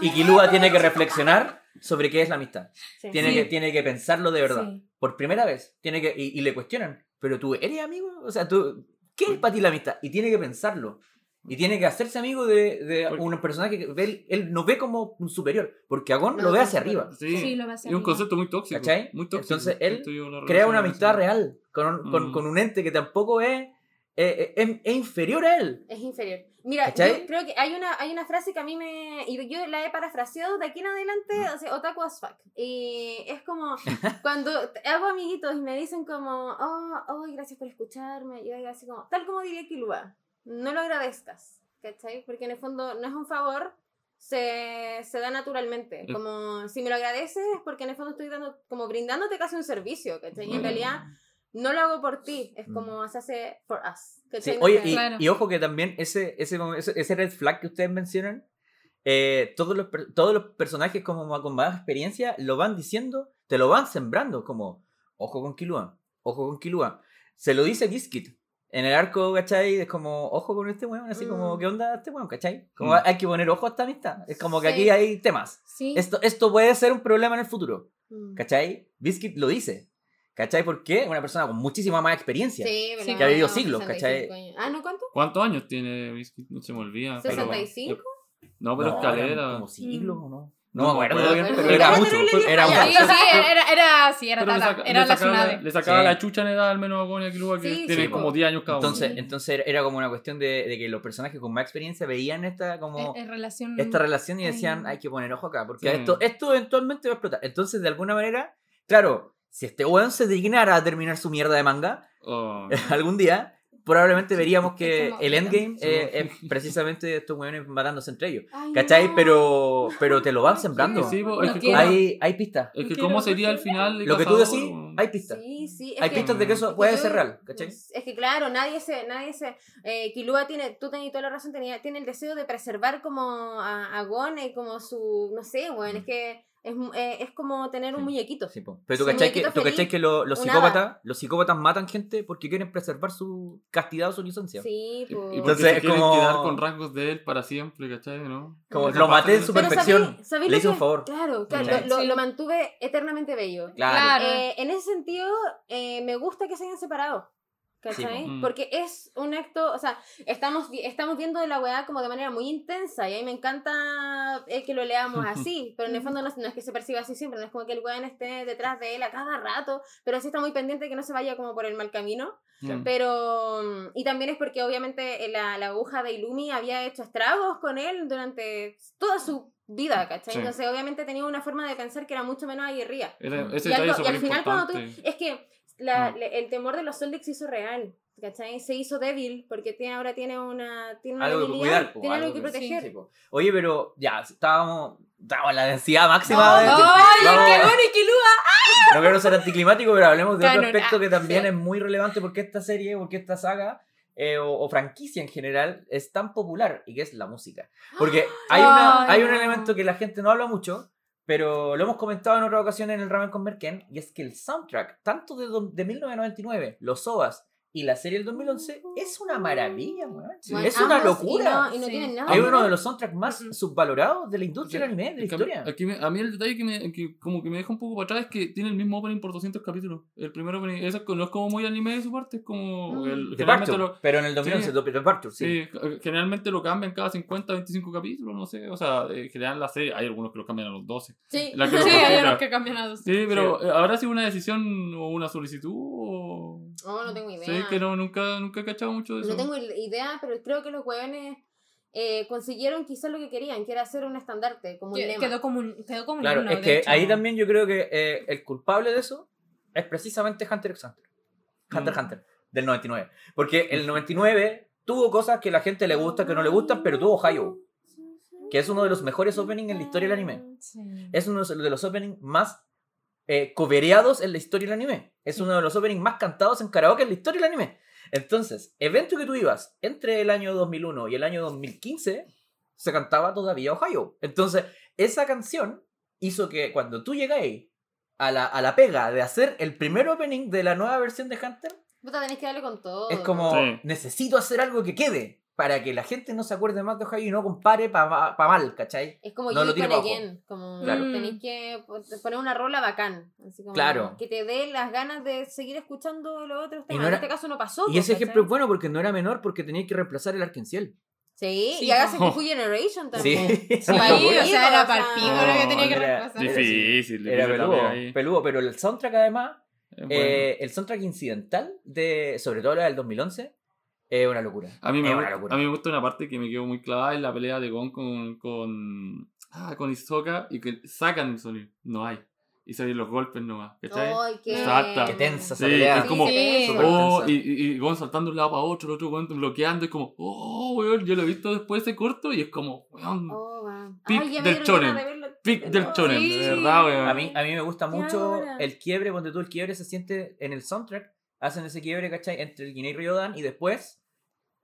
y Kilua tiene que reflexionar sobre qué es la amistad. Sí. Tiene, Sí. que, tiene que pensarlo de verdad. Sí. Por primera vez. Tiene que, y, y le cuestionan, ¿pero tú eres amigo? O sea, tú, ¿qué es para ti la amistad? Y tiene que pensarlo. Y tiene que hacerse amigo de, de un personaje que ve- él, él no ve como un superior. Porque Agon No, lo ve hacia arriba. Sí, Sí, lo va a hacer es un concepto muy tóxico. ¿Cachai? Muy tóxico. Entonces, él Crea una amistad real con, con, Mm. con un ente que tampoco es, eh, es, es inferior a él. Es inferior. Mira, ¿Cachai? yo creo que hay una, hay una frase que a mí me. Y yo la he parafraseado de aquí en adelante, Mm. o sea, otaku as fuck. Y es como *laughs* cuando hago amiguitos y me dicen como, oh, oh, gracias por escucharme. Y yo digo así como, tal como diría Kilua, no lo agradezcas, ¿cachai? Porque en el fondo no es un favor, se, se da naturalmente. Eh. Como si me lo agradeces es porque en el fondo estoy dando, como brindándote casi un servicio, ¿cachai? Y en realidad no lo hago por ti, es Mm. como se hace for us. Sí, oye, y, Claro. y ojo que también ese, ese, ese, red flag que ustedes mencionan, eh, todos, los, todos los personajes como con más experiencia lo van diciendo, te lo van sembrando, como, ojo con Kilua, ojo con Kilua. Se lo dice Giskit. En el arco, ¿cachai? Es como, ojo con este weón, así como, Mm. ¿qué onda este weón, ¿cachai? Como Mm. hay que poner ojo a esta amistad. Es como que Sí. aquí hay temas. Sí. Esto, esto puede ser un problema en el futuro. Mm. ¿Cachai? Biscuit lo dice. ¿Cachai? ¿Por qué? Una persona con muchísima más experiencia. Sí, pero que ha vivido siglos, 65 ¿cachai? años. Ah, ¿no cuánto? ¿Cuántos años tiene Biscuit? No se me olvida. pero- ¿65? No, pero No, escalera. Como siglos o no. No, No me me acuerdo acuerdo, bien, pero pero era era mucho. Era mucho. Sí, era, era, sí, era, Pero le, tata, saca- era le la sacaba, le sacaba Sí. la chucha en edad al menos a que Sí, tienen sí, como po. 10 años cada uno. Entonces, era como una cuestión de, de que los personajes con más experiencia veían esta como En- en relación... esta relación y decían Ay. hay que poner ojo acá, porque Sí. esto, esto eventualmente va a explotar. Entonces, de alguna manera, claro, si este weón se dignara a terminar su mierda de manga Oh. *laughs* algún día, probablemente veríamos que Es el endgame Sí. eh, es precisamente estos weones matándose entre ellos. Ay, ¿Cachai? no. Pero, pero te lo van sembrando. Sí, po, No es que Hay, hay pistas. Es que cómo sería el final de Lo que tú decís, hay pistas. Sí, sí. Es Hay que, pistas de que eso es puede yo- ser real, ¿cachai? Es que claro, nadie se, nadie se, eh, Killua tiene, tú tenías toda la razón, tenía, tiene el deseo de preservar como a, a Gon y como su, no sé, bueno, es que Es, eh, es como tener un Sí. muñequito. Sí, po. Pero tú que, tú cachai que lo- los psicópatas, los psicópatas matan gente porque quieren preservar su castidad o su inocencia. Sí, Y, y porque Entonces, se es quieren como- quedar con rasgos de él para siempre, ¿cachai? ¿No? Como lo maté en de- su perfección. ¿sabéis- sabéis Le hice un favor. Claro, claro, lo, lo- Sí. lo mantuve eternamente bello. Claro. Claro. Eh, en ese sentido, eh, me gusta que se hayan separado. ¿Cachai? Sí. Mm. Porque es un acto, o sea, estamos, estamos viendo la weá como de manera muy intensa y a mí me encanta eh, que lo leamos *laughs* así, pero en el fondo no, es- no es que se perciba así siempre, no es como que el weón esté detrás de él a cada rato, pero sí está muy pendiente de que no se vaya como por el mal camino. Mm. Pero, mm, y también es porque obviamente la, la aguja de Ilumi había hecho estragos con él durante toda su vida, ¿cachai? Sí. Entonces obviamente tenía una forma de pensar que era mucho menos aguerrida. Era- ese Y, algo- y al final cuando tú... Es que la- Mm. le- el temor de los Soldic se hizo real, ¿cachai? Se hizo débil porque tiene, ahora tiene una, tiene una Algo que cuidar, po, tiene algo algo que que- proteger. Sí, po. Oye, pero ya, estábamos, estábamos en la densidad máxima. No, no, ¡Oye, Vamos. qué bueno y qué lúa! No quiero ser anticlimático, pero hablemos de otro Canon, aspecto ah, que también sí. es muy relevante porque esta serie, porque esta saga eh, o, o franquicia en general es tan popular y que es la música. Porque *gasps* hay, una, Ay, hay un no. elemento que la gente no habla mucho, pero lo hemos comentado en otra ocasión en el Ramen con Merken, y es que el soundtrack, tanto de, de 1999, los OVAs y la serie del 2011, es una maravilla. Bueno, es una locura. Y no, y no Sí. tienen nada Es uno de los soundtracks más subvalorados de la industria del anime, de la historia. aquí me- a mí el detalle que, me, que como que me deja un poco para atrás es que tiene el mismo opening por 200 capítulos. El primer opening, eso no es como muy anime de su parte, es como... Mm. El, Departure, lo, pero en el 2011, Sí. Departure, sí. sí, generalmente lo cambian cada 50, 25 capítulos, no sé. O sea, en general la serie, hay algunos que lo cambian a los 12. Sí. La que *laughs* Sí, hay cambian. unos que cambian a dos. Sí, pero eh, ¿habrá sido una decisión o una solicitud? O... Oh, no tengo idea. Sí, que no, nunca, nunca he cachado mucho de eso. No tengo idea, pero creo que los hueones eh, consiguieron quizás lo que querían, que era hacer un estandarte, como un Que- lema. Quedó como un, quedó como un Claro, himno, es que hecho. ahí también yo creo que eh, el culpable de eso es precisamente Hunter x Hunter. Hunter x Mm. Hunter, del 99. Porque el 99 tuvo cosas que la gente le gusta, que no le gustan, pero tuvo Hayo, que es uno de los mejores openings en la historia del anime. Sí. Es uno de los openings más eh, covereados en la historia del anime. Es uno de los openings más cantados en karaoke en la historia del anime. Entonces, evento que tú ibas entre el año 2001 y el año 2015, se cantaba todavía Ohio. Entonces, esa canción hizo que cuando tú llegáis a la, a la pega de hacer el primer opening de la nueva versión de Hunter, Puta, tenés que darle con todo. es como, Sí. necesito hacer algo que quede para que la gente no se acuerde más de Ohio y no compare para mal, ¿cachai? Es como No lo no tire pa' abajo. Again, como Claro. tenés que po- poner una rola bacán, así como Claro. que te dé las ganas de seguir escuchando los otros temas. no era- En este caso no pasó. Y ese ¿cachai? ejemplo es bueno porque no era menor porque tenía que reemplazar el Arkenciel. Sí, Sí, y que fue Generation también. *laughs* Sí, Sí, ahí, o sea, era para el pico No, lo que tenía que era- reemplazar. Difícil, Era peludo, ahí. peludo, pero el soundtrack además, Es bueno. eh, el soundtrack incidental, de, sobre todo la del 2011, es una locura. A mí, me, es una locura. a mí me gusta una parte que me quedó muy clavada en la pelea de Gon con, con, ah, con Hisoka y que sacan el sonido. No hay. Y se oyen los golpes nomás. ¿Cachai? Ay, qué... Exacto. Qué tensa esa Sí, pelea. es como- Sí. Oh, tensa. y, y, y Gon saltando de un lado para otro, el otro Gon bloqueando, y como, oh, weón, yo lo he visto después de ese corto y es como, weón, Oh, wow. Pic Ay, del verlo. pic del chonen, sí. de verdad, weón. A mí, a mí me gusta ¿Qué mucho el quiebre, cuando tú el quiebre se siente en el soundtrack, hacen ese quiebre, ¿cachai? Entre el Guinea y Ryodan y después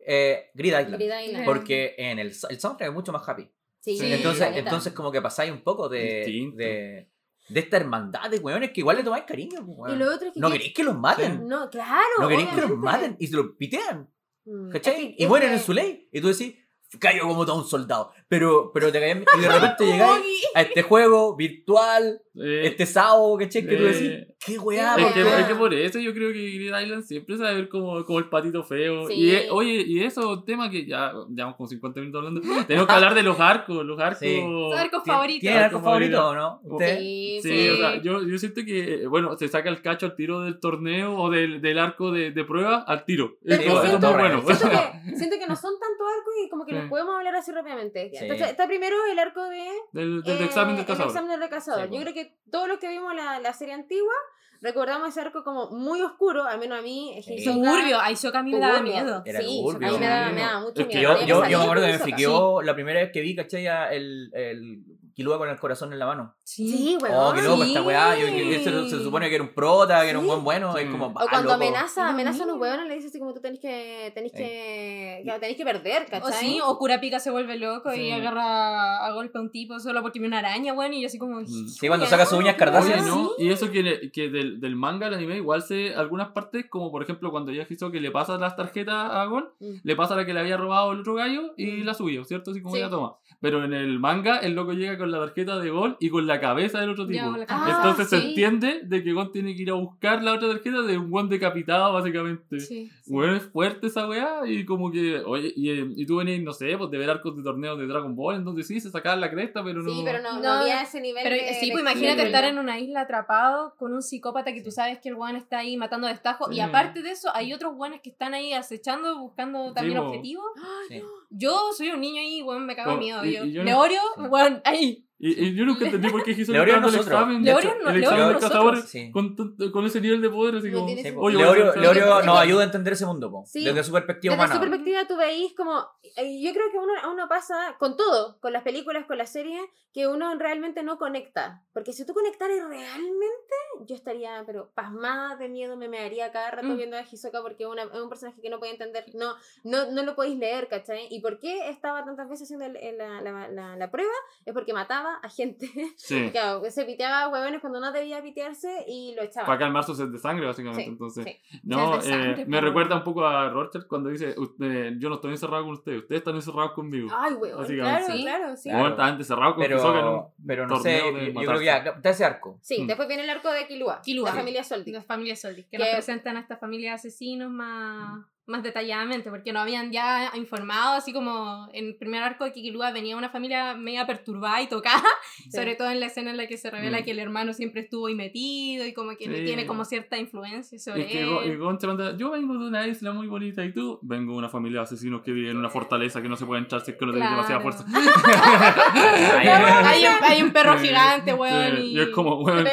eh, Grid Island. Grid Island. Porque en el, el soundtrack es mucho más happy. Sí, Sí. entonces, entonces como que pasáis un poco de, de, de esta hermandad de weones que igual le tomáis cariño. pues, weón. Y lo otro es que... No que- queréis que los maten. No, claro. No queréis que los obviamente. maten y se los pitean. Mm, ¿Cachai? es que- y mueren que- en su ley. Y tú decís, cayó como todo un soldado. Pero, pero te caes- y de *laughs* repente llegáis a este juego virtual, Eh, este sábado, ¿cachai? Que tú eh, decís, qué weá, Es ¿por que, es que por eso yo creo que Grid Island siempre se va a ver como, como el patito feo. Sí. Y es- oye, y eso, tema que ya llevamos como 50 minutos hablando. *gasps* Tenemos que hablar de los arcos, los arcos. Sí. Su arco ¿Tien- favorito. ¿Tiene algo Arco favorito favorito. o no? ¿Usted? Sí, Sí, sí. o sea, yo, yo siento que, bueno, se saca el cacho al tiro del torneo o del, del arco de, de prueba al tiro. Pero Es Sí, como- bueno, eso es no, muy bueno. Siento que, siento que no *laughs* son tantos arcos y como que Sí. los podemos hablar así rápidamente. Sí. Entonces, está primero el arco de... Del, del eh, examen del el cazador. examen del cazador. Sí, Yo creo que todos los que vimos la, la serie antigua recordamos ese arco como muy oscuro, al menos a mí. Turbio, a Hisoka a mí me daba miedo. Era sí, a mí me daba, Sí. me daba mucho Es que miedo. Yo, yo, yo me acuerdo que me friqueó la primera vez que vi, ¿cachai? El, el Killua con el corazón en la mano. Sí, weón. Oh, qué loco sí. esta weá. Yo- yo- yo- se, se supone que era un prota, que era un buen bueno. Sí. Es como. O ah, cuando loco. amenaza, amenaza a los huevones, le dice así como tú tenés que, tenés que, que tenés que perder, O ¿cachai? sí, o Kurapika se vuelve loco Sí. y agarra a golpe a un tipo solo porque vio una araña, bueno, y yo así como... Sí, cuando saca sus uñas Kardashian. ¿no? Y eso que, que del, del manga al anime igual se algunas partes, como por ejemplo cuando ya que le pasa las tarjetas a Gon, Mm. le pasa la que le había robado el otro gallo y Mm. la subió, ¿cierto? Así como Sí. ya toma. Pero en el manga el loco llega con la tarjeta de Gon y con la cabeza del otro Ya, tipo. la cabeza. Entonces se Ah, sí. entiende de que Gon tiene que ir a buscar la otra tarjeta de un Gon decapitado, básicamente. Sí. Bueno, es fuerte esa weá y como que, oye, y, eh, y tú venías, no sé, pues de ver arcos de torneos de Dragon Ball, entonces sí, se sacaban la cresta, pero no... Sí, pero no, no, No, había ese nivel Pero de... sí, de pues imagínate Sí. estar en una isla atrapado con un psicópata que tú sabes que el weón está ahí matando a destajo. Y Sí. aparte de eso, hay otros weones que están ahí acechando, buscando también objetivos. Sí. Yo soy un niño ahí, weón, me cago en miedo. Yo, yo no- Leorio, weón, ahí. Y, y yo nunca entendí por qué estaba dando el nosotros. examen. Leorio no- el Leorio examen de nosotros. cazadores Sí. con, con ese nivel de poder, así como... Sí. Oye, Leorio, Leorio nos ayuda a entender ese mundo, po, Sí. desde su perspectiva Desde humana. su perspectiva tú veis como... eh, Yo creo que uno, a uno pasa con todo, con las películas, con las series, que uno realmente no conecta. Porque si tú conectaras realmente, yo estaría, pero pasmada de miedo, me mearía cada rato Mm. viendo a Hisoka porque una- es un personaje que no puede entender, no, no, no lo podéis leer, ¿cachai? ¿Y por qué estaba tantas veces haciendo el- el- la, la- la- la prueba? Es porque mataba a gente. Sí, *laughs* claro, se piteaba a huevones cuando no debía pitearse y lo echaba. para calmar su sed de sangre, básicamente. Sí, Entonces, sí. no, de sangre, eh, me recuerda un poco a Roger cuando dice: "Usted- Yo no estoy encerrado con ustedes, ustedes están encerrados conmigo. Ay, huevón, claro, Sí. claro, sí. Claro. Encerrados con Hisoka en un Pero, pero no sé, yo, creo que ya, ese arco. Sí, Mm. después viene el arco de Kilua, Killua. la Sí. familia Soldi. Las familias Soldi, que Que- nos presentan a esta familia de asesinos más, más detalladamente, porque nos habían ya informado, así como en el primer arco de Kikilua venía una familia media perturbada y tocada, *laughs* sobre todo en la escena en la que se revela Mm. que el hermano siempre estuvo ahí metido y como que Sí. tiene como cierta influencia sobre Y que y él. Manda, yo vengo de una isla muy bonita y tú, vengo de una familia de asesinos que vive en una fortaleza que no se puede entrar si es que no tenéis demasiada Claro. fuerza. *laughs* hay, un, hay un perro Sí, gigante, sí, weón, y, y es como, weón. Sí,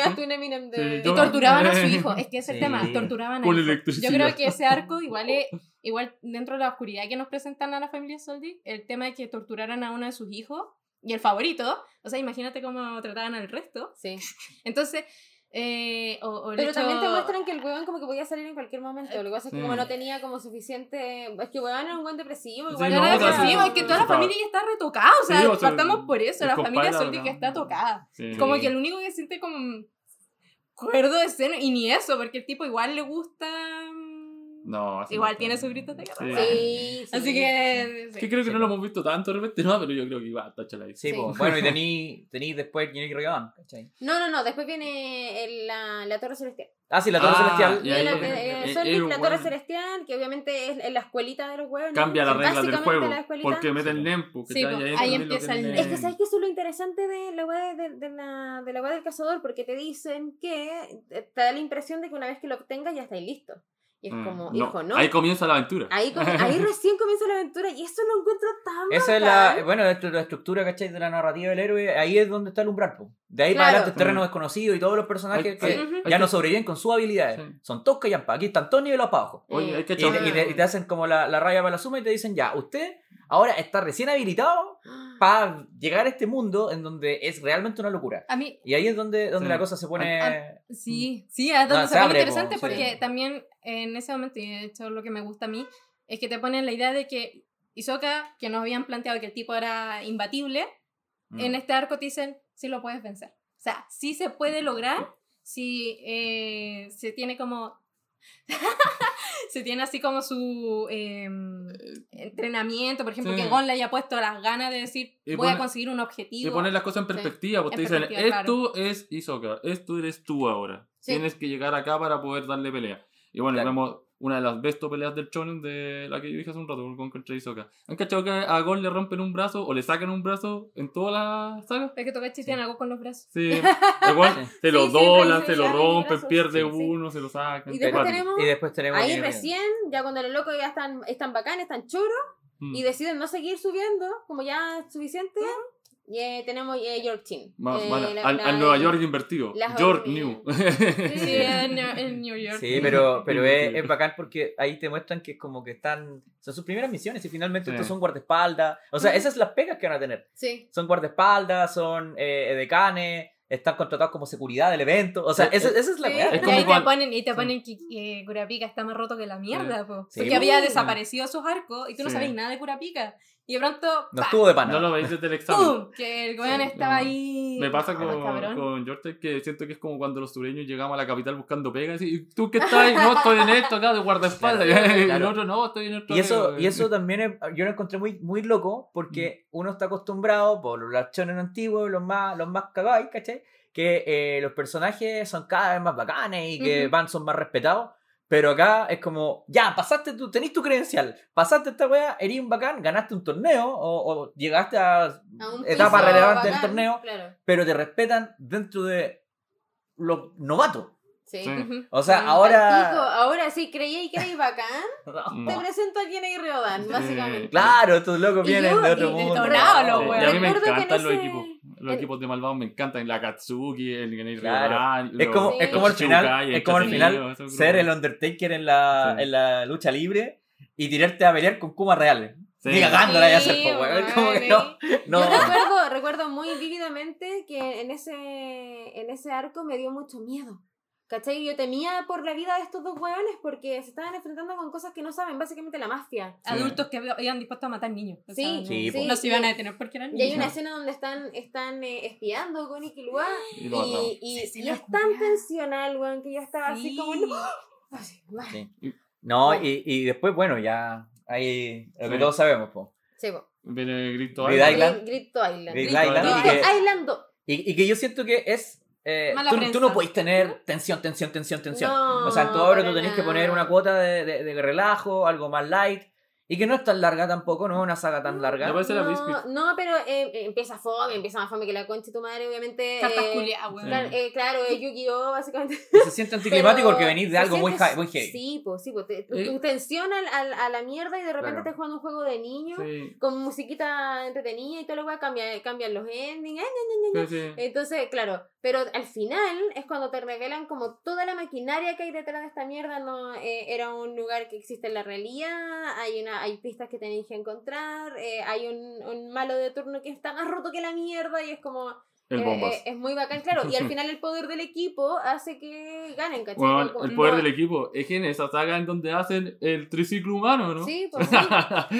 y torturaban a su *laughs* hijo. Es que ese es el Sí. tema, torturaban a con hijo. Yo creo que ese arco igual es, igual dentro de la oscuridad que nos presentan a la familia Soldi, el tema de que torturaran a uno de sus hijos y el favorito, o sea, imagínate cómo trataban al resto. Sí. *laughs* Entonces, eh, o, o Pero hecho- también te muestran que el weón como que podía salir en cualquier momento. Lo que pasa es que Sí. como no tenía como suficiente... Es que weón era un weón depresivo. Sí, Igual No, no, era depresivo, sí, es que sí, toda la familia ya está retocada, o sea, Sí, o sea, partamos por eso, la familia Soldi que está tocada. Sí. Como que el único que siente como cuerdo de seno, y ni eso, porque el tipo igual le gusta... No, Igual no tiene está. sus gritos de guerra. Sí. Sí, sí. Así que... sí. Que creo que Sí, no lo hemos visto tanto de repente, no, pero yo creo que iba a tacharla ahí. Sí, Sí. po. bueno, y *laughs* tení, tení después Genie Ryodan, ¿cachai? No, no, no. Después viene el- la, la Torre Celestial. Ah, sí, la Torre Ah, Celestial. y ahí- Viene la, eh, la Torre bueno. Celestial, que obviamente es la escuelita de los huevos. Cambia las reglas del juego. La. Porque mete el Nempo. Sí, po, ahí empieza el Es que sabes que eso es lo interesante de la web de, de la, de la web del cazador, porque te dicen que te da la impresión de que una vez que lo obtengas ya estáis listo. Y es como, hijo, no. Mm, Ahí comienza la aventura. Ahí, com- ahí *laughs* recién comienza la aventura y eso lo encuentro tan Esa es la, bueno, esto es la estructura, ¿cachai? De la narrativa del héroe, ahí es donde está el umbral, po. De ahí Claro. para adelante terreno desconocido y todos los personajes Hay- que hay- hay ya que- no sobreviven con sus habilidades. Sí. Son todos callampa. Aquí están todos para abajo. Oye, hay que Y, y te, y te hacen como la, la raya para la suma y te dicen, ya, usted ahora está recién habilitado *gasps* para llegar a este mundo en donde es realmente una locura. A mí, Y ahí es donde, donde Sí. la cosa se pone... Ah, Sí, sí, es donde No, se, se pone abre, interesante po, porque sí. también en ese momento, y de hecho lo que me gusta a mí, es que te ponen la idea de que Hisoka, que nos habían planteado que el tipo era imbatible, Mm. en este arco te dicen, sí lo puedes vencer. O sea, sí se puede lograr si eh, se tiene como... *laughs* se tiene así como su eh, entrenamiento, por ejemplo, Sí. que Gon le haya puesto las ganas de decir, Y voy a conseguir un Y objetivo. poner las cosas en perspectiva, En te dicen, esto es Hisoka, esto eres tú ahora. Sí. Tienes que llegar acá para poder darle pelea. Y bueno, Claro. vemos una de las besto peleas del shonen de la que yo dije hace un rato, Gon contra Hisoka. ¿Han cachado que a Gon le rompen un brazo o le sacan un brazo en toda la saga? Es que Togachi tiene algo con los brazos. Sí, *laughs* igual Sí. se lo Sí, doblan, se lo rompen, pierde sí, sí. uno, se lo sacan. Y después tenemos- Y después tenemos... Ahí recién, ya cuando los locos ya están, están bacanes, están choros, Mm. y deciden no seguir subiendo, como ya es suficiente, Y eh, tenemos eh, York Team. Ma- Eh, la- al, la- al Nueva York invertido. York New. Sí, *laughs* en, en New York. Sí, pero, pero es, es bacán porque ahí te muestran que como que están. Son sus primeras misiones y finalmente Sí. estos son guardaespaldas. O sea, esas son las pegas que van a tener. Sí. Son guardaespaldas, son eh, decanes, están contratados como seguridad del evento. O sea, Eh, esa, esa es la sí. Es Y ahí te cuando- ponen, y te ponen que eh, Curapica está más roto que la mierda, po. Sí, porque po. había Sí. desaparecido sus arcos y tú no Sí. sabías nada de Curapica. Y de pronto, No estuvo de pana. No lo veis desde el *laughs* examen. ¡pum! Que el weón Sí, estaba no. ahí. Me pasa con, con George que siento que es como cuando los sureños llegamos a la capital buscando pegas y tú qué estás ahí? no estoy en esto acá de guardaespaldas Claro, *laughs* y el claro. otro no estoy en esto Y eso, acá". y eso también es- yo lo encontré muy, muy loco porque Mm. uno está acostumbrado por los shonen antiguos, los más, los más cagados, ¿cachai? Que eh, los personajes son cada vez más bacanes y que van, son más respetados. Pero acá es como, ya, pasaste tu, tenés tu credencial, pasaste esta wea, eres un bacán, ganaste un torneo o, o llegaste a A etapa relevante del torneo, Claro. pero te respetan dentro de los novatos. Sí. O sea, ahora... ahora sí creí que erais bacán. *laughs* Te presento a Kenny Ryodan, básicamente. Claro, estos locos Y vienen yo- de otro y mundo. detonado y a mí me encantan los ese- equipos. Los en- equipos de malvados me encantan. La Katsuki, el Genei Claro. Ryodan, Es como, Sí. es como al final, es como al final ser el. Undertaker en la, Sí. en la lucha libre y tirarte a pelear con Kuma reales. Sí. Ni cagando la voy a hacer, Como que eh. no. no. Yo recuerdo, recuerdo muy vívidamente que en ese, en ese arco me dio mucho miedo. ¿Cachai? Yo temía por la vida de estos dos hueones porque se estaban enfrentando con cosas que no saben, básicamente la mafia. Adultos que habían dispuesto a matar niños. O sea, Sí, no, Sí, no se iban a detener porque eran Y hay niños. una escena donde están, están eh, espiando con Ikilua Y y, es tan tensional, weón, que yo estaba así Sí. como... "No". Y, y después, bueno, ya hay lo que Sí. todos sabemos, po. Sí, po. Viene Grito Island. Island. Grit Grit Island. Grid Island, Island. y Grit que, Island 2. y, y que yo siento que es... eh, tú, tú no podéis tener tensión, tensión, tensión, tensión. No, o sea, en tu obra tú tenés que poner una cuota de, de- de relajo, algo más light. Y que no es tan larga tampoco, no es una saga tan larga. Parece la no, no, pero eh, eh, empieza fome, empieza más fome que la concha de tu madre, obviamente. Cartas eh, culiadas, weón. Claro, eh, claro, eh, Yu-Gi-Oh! básicamente. *laughs* Y se siente anticlimático Pero porque venís de algo muy, muy heavy. Sí, pues sí, pues te, tu, Eh. tu tensión al, al- a la mierda y de repente Claro. estás jugando un juego de niños Sí, con musiquita entretenida y todo lo cual cambia, cambian los endings. eh, sí, sí. Entonces, claro, pero al final es cuando te revelan como toda la maquinaria que hay detrás de esta mierda no eh, era un lugar que existe en la realidad, hay una hay pistas que tenéis que encontrar, eh, hay un, un malo de turno que está más roto que la mierda y es como El eh, bombas. eh, es muy bacán, claro, y al *laughs* final el poder del equipo hace que ganen, ¿cachai? Bueno, Como- el poder no- del equipo es que en esa saga en donde hacen el triciclo humano, ¿no? Sí, *laughs* pues sí.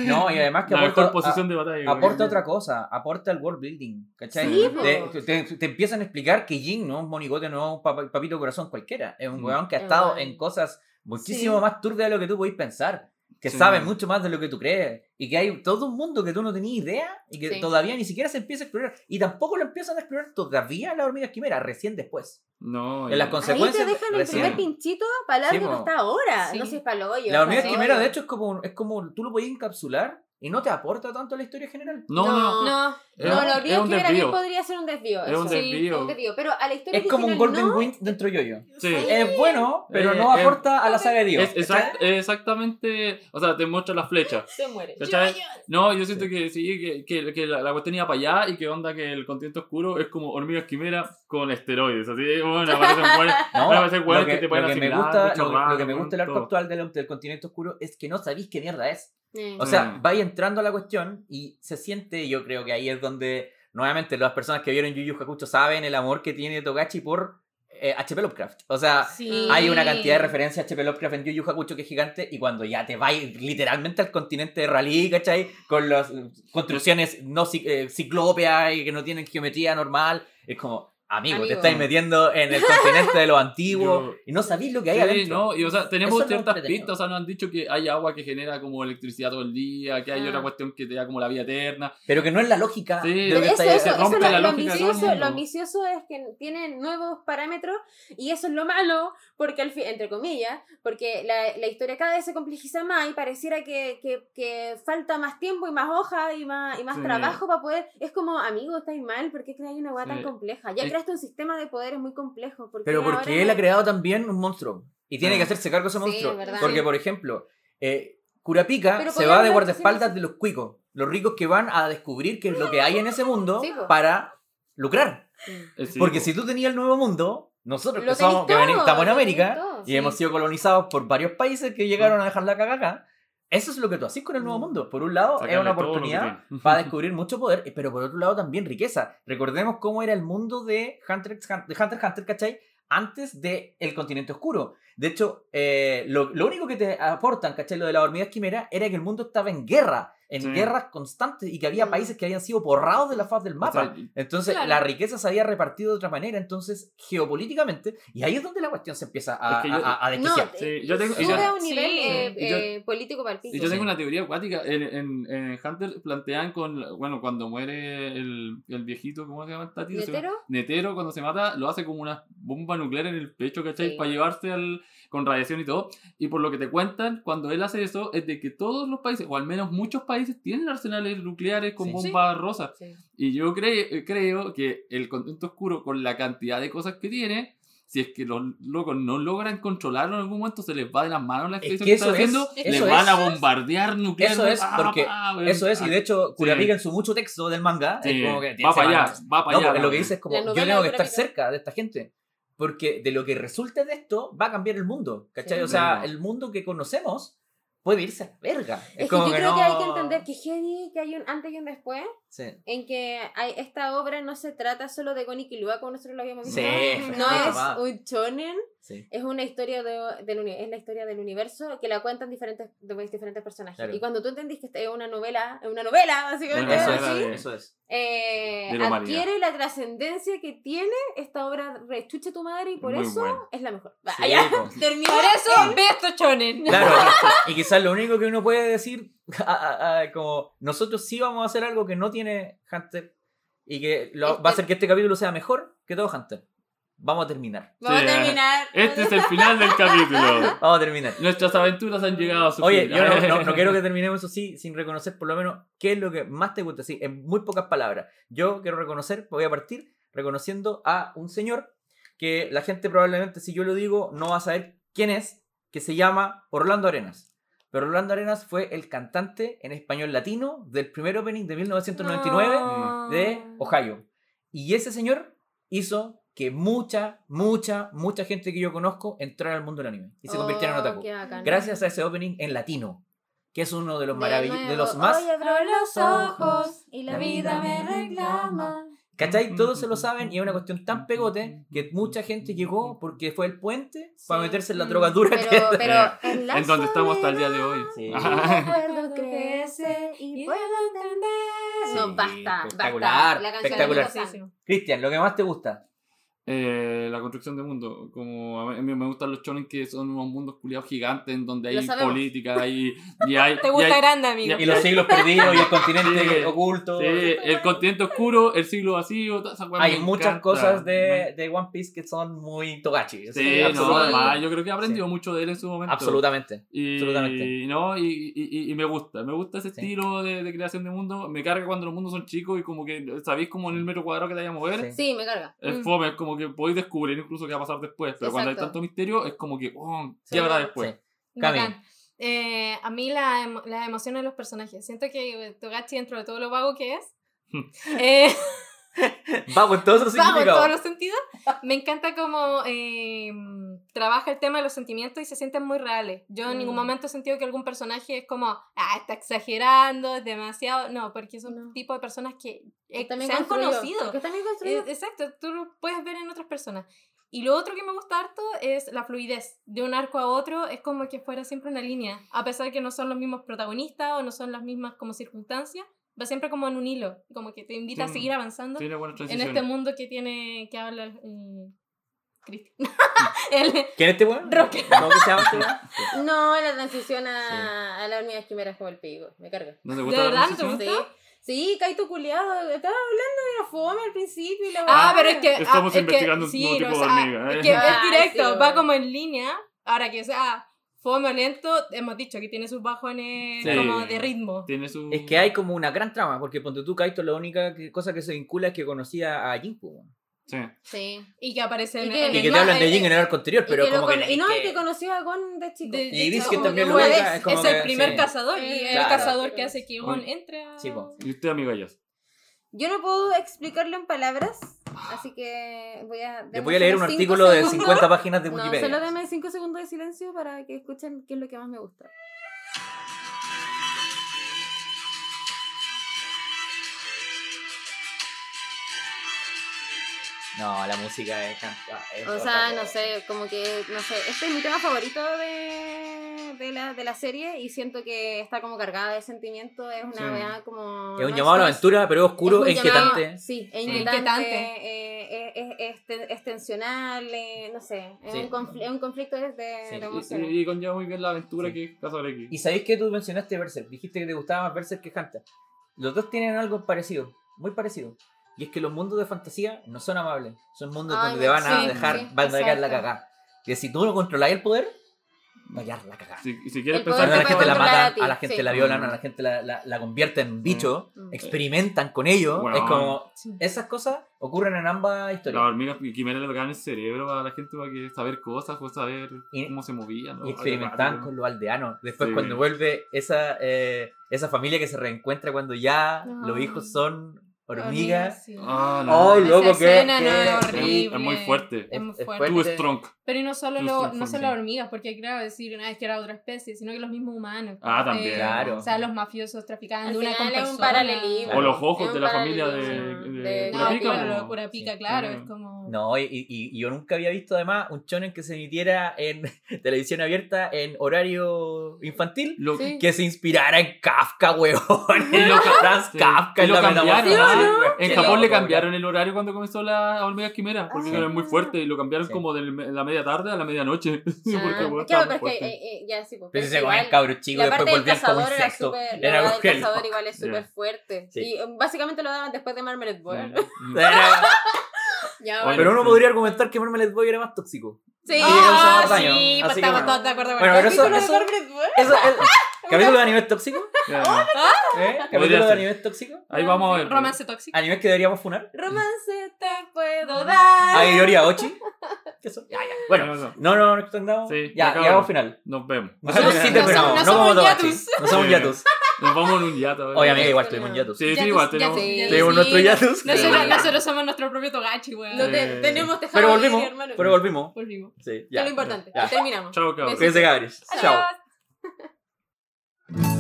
No, y además que la aporta, mejor posición de batalla. aporta otra cosa, aporta el world building, ¿cachai? Sí, te, te- te empiezan a explicar que Jin no es un monigote, no es un papito corazón cualquiera, es un Mm. weón que ha Es estado en cosas muchísimo Sí. más turbias de lo que tú podéis pensar, que Sí. sabe mucho más de lo que tú crees, y que hay todo un mundo que tú no tenías idea y que Sí. todavía ni siquiera se empieza a explorar, y tampoco lo empiezan a explorar todavía las hormigas quimera, recién después. No, En las y- cons- Ahí te consecuencias dejan el primer pinchito para el Sí, que está ahora. Sí. No sé si es para el hoyo. La hormiga quimera, de hecho, es como, es como tú lo podías encapsular y no te aporta tanto a la historia general. no, no, no. No, Es- No, hormiga un quimera bien podría ser un desvío. Es un eso. desvío. un desvío. Pero a la historia Es como un Golden no. Wind dentro de Yoyo. Sí. Es bueno, pero Eh, no eh, aporta a la saga de Dios. Es exact- exactamente, o sea, te muestra las flechas. Se muere. ¿Cachai? No, yo siento que sí, que, que, que la, la cuestión iba para allá y que onda que el continente oscuro es como hormigas quimera con esteroides. Así, bueno, aparecen *laughs* No, lo hueones que, que te lo pueden que me gusta, lo, que- lo que me gusta el arco actual del, del continente oscuro es que no sabéis qué mierda es. O sea, Mm. vais entrando a la cuestión y se siente, yo creo que ahí es donde, nuevamente, las personas que vieron Yu Yu saben el amor que tiene Togachi por eh, HP Lovecraft. O sea, sí. hay una cantidad de referencias a HP Lovecraft en Yu Yu Hakusho que es gigante y cuando ya te vas literalmente al continente de Raleigh, ¿cachai? Con las construcciones no eh, ciclópeas y que no tienen geometría normal, es como... Amigo, te estáis metiendo en el continente de lo *laughs* antiguo Yo- y no sabéis lo que hay Sí, adentro. no, y o sea, tenemos Eso es ciertas pistas, o sea, nos han dicho que hay agua que genera como electricidad todo el día, que hay Ah. otra cuestión que te da como la vida eterna. Pero que no es la lógica Sí. de lo que eso, eso, eso es la lógica ambicioso, mundo. lo ambicioso es que tienen nuevos parámetros y eso es lo malo, porque al fin, entre comillas, porque la, la historia cada vez se complejiza más y pareciera que, que, que falta más tiempo y más hojas y más, y más Sí. trabajo para poder. Es como, amigo, estáis mal, ¿por qué creáis una hueá tan compleja? Ya Es- creaste un sistema de poderes muy complejo. ¿por qué Pero porque él ha creado también un monstruo. Y tiene Ah. que hacerse cargo de ese Sí, monstruo. verdad. Porque, Sí. por ejemplo, eh, Curapica se va de guardaespaldas de los cuicos, los ricos que van a descubrir qué es lo que hay en ese mundo Sí, para lucrar. Sí, Porque po. si tú tenías el nuevo mundo, nosotros que, somos, que estamos en América todo, y sí. hemos sido colonizados por varios países que llegaron a dejar la caga acá, eso es lo que tú haces con el nuevo mundo. Por un lado, es una oportunidad para *laughs* descubrir mucho poder, pero por otro lado también riqueza. Recordemos cómo era el mundo de Hunter x Hun- de Hunter, Hunter, ¿cachai? Antes del el continente oscuro. De hecho, eh, lo, lo único que te aportan, ¿cachai? Lo de la hormigas quimera era que el mundo estaba en guerra, en Sí. guerras constantes y que había países que habían sido borrados de la faz del O mapa. sea, Entonces, Claro. la riqueza se había repartido de otra manera, entonces, geopolíticamente, y ahí es donde la cuestión se empieza a, Es que yo- a- a No, desquiciar. Sí, yo tengo- y sube yo- a un Sí. nivel eh, Y yo- eh, político palpito. Y yo tengo Sí. una teoría acuática. En, en, en Hunter plantean con. Bueno, cuando muere el, el viejito, ¿cómo se llama? Se ¿Netero? Netero, cuando se mata, lo hace como una bomba nuclear en el pecho, ¿cachai? Sí. Para llevarse al. Con radiación y todo. Y por lo que te cuentan, cuando él hace eso, es de que todos los países, o al menos muchos países, tienen arsenales nucleares con Sí. bombas rosas. Sí. Y yo cre- creo que el continente oscuro, con la cantidad de cosas que tiene, si es que los locos no logran controlarlo en algún momento, se les va de las manos la Es expedición que que, están es- haciendo, eso les van es. a bombardear nuclearmente. Eso es, Ah, porque ah. Eso es, y de hecho, Sí. Curapica en su mucho texto del manga, Sí, es como que va para allá, va para No, allá. lo que dice es como, yo tengo que estar cerca de esta gente. Porque de lo que resulte de esto va a cambiar el mundo. ¿Cachai? Sí. O sea, el mundo que conocemos puede irse a la verga. Es que yo creo que hay que no- entender que heavy, que hay un antes y un después, Sí. en que hay, esta obra no se trata solo de Gon y Killua, como nosotros lo habíamos visto. Sí. No es un shonen, Sí. es una historia de, del uni- es la historia del universo que la cuentan diferentes, de diferentes personajes. Claro. Y cuando tú entendís que esta es una novela, es una novela, básicamente, Una Eso así, es, eso es. eh, adquiere la trascendencia que tiene esta obra rechuche tu madre y por Muy eso bueno. es la mejor. Sí, Vaya, terminó. Por eso, ve esto, chonen. Claro, *laughs* y quizás lo único que uno puede decir, a- a- a- como nosotros sí vamos a hacer algo que no tiene Hunter y que lo- Este- va a hacer que este capítulo sea mejor que todo Hunter. Vamos a terminar. Vamos Sí, a terminar. Este es el final del capítulo. *laughs* Vamos a terminar. Nuestras aventuras han llegado a su Oye, fin. yo no, no- no *laughs* quiero que terminemos eso sí sin reconocer por lo menos qué es lo que más te gusta, sí, en muy pocas palabras. Yo quiero reconocer, voy a partir reconociendo a un señor que la gente probablemente si yo lo digo no va a saber quién es, que se llama Orlando Arenas. Pero Orlando Arenas fue el cantante en español latino del primer opening de 1999 No. de Ohio. Y ese señor hizo que mucha, mucha, mucha gente que yo conozco entrara al mundo del anime y se convirtiera en Oh, otaku. Gracias a ese opening en latino, que es uno de los maravillosos, de los más... Hoy abro los ojos y la vida me reclama. ¿Cachai? Todos se lo saben y es una cuestión tan pegote que mucha gente llegó porque fue el puente para Sí. meterse en la Mm. drogadura que Pero, es. pero en, la En donde estamos hasta el día de hoy. Sí. soledad, el recuerdo *laughs* crece y puedo entender. No, basta, espectacular, basta. La canción espectacular. Cristian, lo que más te gusta. Eh, la construcción de mundo. Como a mí me gustan los chones que son unos mundos culiados gigantes en donde hay política y, y hay. *laughs* Te y gusta hay- grande, amigo. Y los siglos perdidos y el continente Sí. oculto. sí, el continente oscuro, el siglo vacío. Hay muchas encanta. cosas de, de One Piece que son muy togachi. Sí, no, yo creo que he aprendido mucho de él en su momento. Absolutamente. Y, Absolutamente. no, y, y, y- y me gusta, me gusta ese Sí. estilo de, de creación de mundo. Me carga cuando los mundos son chicos y como que sabéis como en el metro cuadrado que te vaya a mover. Sí. Sí, me carga. Es Mm. fome, es como que podéis descubrir incluso qué va a pasar después. Pero cuando hay Exacto. tanto misterio, es como que, oh, ¿qué Sí. habrá después? Sí. Eh, a mí la, las emociones de los personajes. Siento que Togachi, dentro de todo lo vago que es, *laughs* eh, *laughs* Vamos, en todos los en significados. todos los sentidos, me encanta cómo eh, trabaja el tema de los sentimientos y se sienten muy reales. Yo en ningún Mm. momento he sentido que algún personaje es como, ah, está exagerando, es demasiado. No, porque son No. tipo de personas que eh, bien se han conocido. Eh. Exacto, tú lo puedes ver en otras personas. Y lo otro que me gusta harto es la fluidez. De un arco a otro es como que fuera siempre una línea. A pesar que no son los mismos protagonistas o no son las mismas como circunstancias, va siempre como en un hilo. Como que te invita a Tiene- seguir avanzando en este mundo que tiene, que habla eh, Cristian. *laughs* ¿Quién es este weón? Roque. ¿Cómo que se llama este? No, la transición a, a la hormiga quimera es como el pico. Me carga. ¿No te ¿De gusta la verdad? ¿Te transición? gusta? Sí, sí, Kaito culiado. Estaba hablando de la fome al principio y la Ah, pero es que... ah, Estamos es que- investigando un sí, nuevo no, tipo o de sea, hormiga, Es ¿eh? que es directo, sí, va como en línea. Ahora que sea fome o lento, hemos dicho que tiene sus bajones Sí. como de ritmo. Tiene su... Es que hay como una gran trama, porque ponte tú, Kaito, la única que- cosa que se vincula es que conocía a Jinpu. weón. Sí. Sí. Y que aparece Y en, que- en Y el que te hablan de Jin en el arco anterior, pero que como que. y no, que- y que conoció a Gon de chico. de- Y Biscuit hecho, también lo que es, es como es el que- primer sí. cazador y Eh, el claro. cazador que hace que Gon entre a... Sí, po. ¿Y usted, amiga Yas? Yo no puedo explicarlo en palabras, así que voy a... Les deme voy a leer un artículo de segundos. 50 páginas de No, Wikipedia. solo dame 5 segundos de silencio para que escuchen qué es lo que más me gusta. No, la música es. es O sea, no sé, como que, no sé, este es mi tema favorito de, de, la, de la serie y siento que está como cargada de sentimiento, es una Sí. weá como... Es un no llamado a la aventura, pero es oscuro es e un llamado- inquietante. sí, es inquietante, Inquietante. eh, es, es- es ten- es tensional, eh, no sé, es, Sí. un, confl- es un conflicto de, de, Sí. de Y, emociones. y, y conlleva muy bien la aventura Sí. que es X. Y sabéis que tú mencionaste Berserk. Dijiste que te gustaba más Berserk que Hunter. Los dos tienen algo parecido, muy parecido. Y es que los mundos de fantasía no son amables. Son mundos Ay, donde te van a dejar, sí, van a quedar la cagada. Que si tú no controlas el poder, va a quedar la cagada. Si, si quieres A pensar poder la te gente la matan, a a la gente sí. la violan, a la gente la, la, la convierten en bicho, Mm. experimentan con ello. Bueno. Es como, esas cosas ocurren en ambas las historias. hormigas quimera le tocaban el cerebro a la gente para que saber cosas o saber Y- cómo se movían. ¿no? Y experimentaban con los aldeanos. Después Sí. cuando vuelve esa, eh, esa familia que se reencuentra cuando ya No. los hijos son hormigas. sí. Ah, no. Ay, Esa loco, qué, escena qué no es Es- horrible. Es muy fuerte. Es muy Es fuerte. Too fuerte. strong. Pero y no solo, lo- no solo hormigas, porque claro, decir ah, es que era otra especie, sino que los mismos humanos. Ah, también. Claro. O sea, los mafiosos de una con es un paralelismo. O los ojos de la familia de, de, de- No, claro, ¿no? lo Kurapika, Sí. claro, es como... No, y, y- y yo nunca había visto además un shonen que se emitiera en *laughs* televisión abierta en horario infantil Lo- Sí. que se inspirara en Kafka, weón. *laughs* Y lo *laughs* sí. Kafka Y en lo la cambiaron, weón. En Japón le loco, cambiaron el horario cuando comenzó la hormiga quimera, porque Ah. era muy fuerte y lo cambiaron Sí. como de la media tarde a la medianoche. *laughs* Ah, porque, claro, pero es que, eh, eh, ya sí, pues, Pero pero se igual- comen cabros chicos después volvían como era insectos. que cazador igual es súper fuerte. Sí. Y eh, básicamente lo daban después de Marmalade Boy. Mm. *laughs* Era- Ya, Oye, bueno. Pero uno podría argumentar que Marmalade Boy era más tóxico. Sí. Ah, sí, pues estamos bueno. todos de acuerdo con Bueno, eso- Capítulo de eso- Marmalade Boy. Eso, el, ¿Capítulo de anime tóxico? Ya. ¿Eh? ¿Capítulo de ser. anime tóxico? Ahí vamos a ver. Romance tóxico. ¿Animes que deberíamos funar? Romance te puedo dar. ¿A Iori Aochi? ¿Qué son? Ya, ya. Bueno, No, no. no, no, no. Sí, ya, acabamos. llegamos al final. Nos vemos. Nosotros sí No terminamos, somos- no, como somos Togachi. yatus. No somos yatus. Nos vamos en un yato. Oye, amiga, igual tuvimos no. yatus. Sí, sí, igual tenemos. yatus. Tenemos nuestro yatus. Nosotros, somos nuestro propio Togachi, weón. No te- tenemos tejado Pero volvimos, hermano. pero volvimos. Volvimos. Sí, ya. es lo importante. Terminamos. Chao, cabrón. Cuídense, cabros. Chao. Mm-hmm.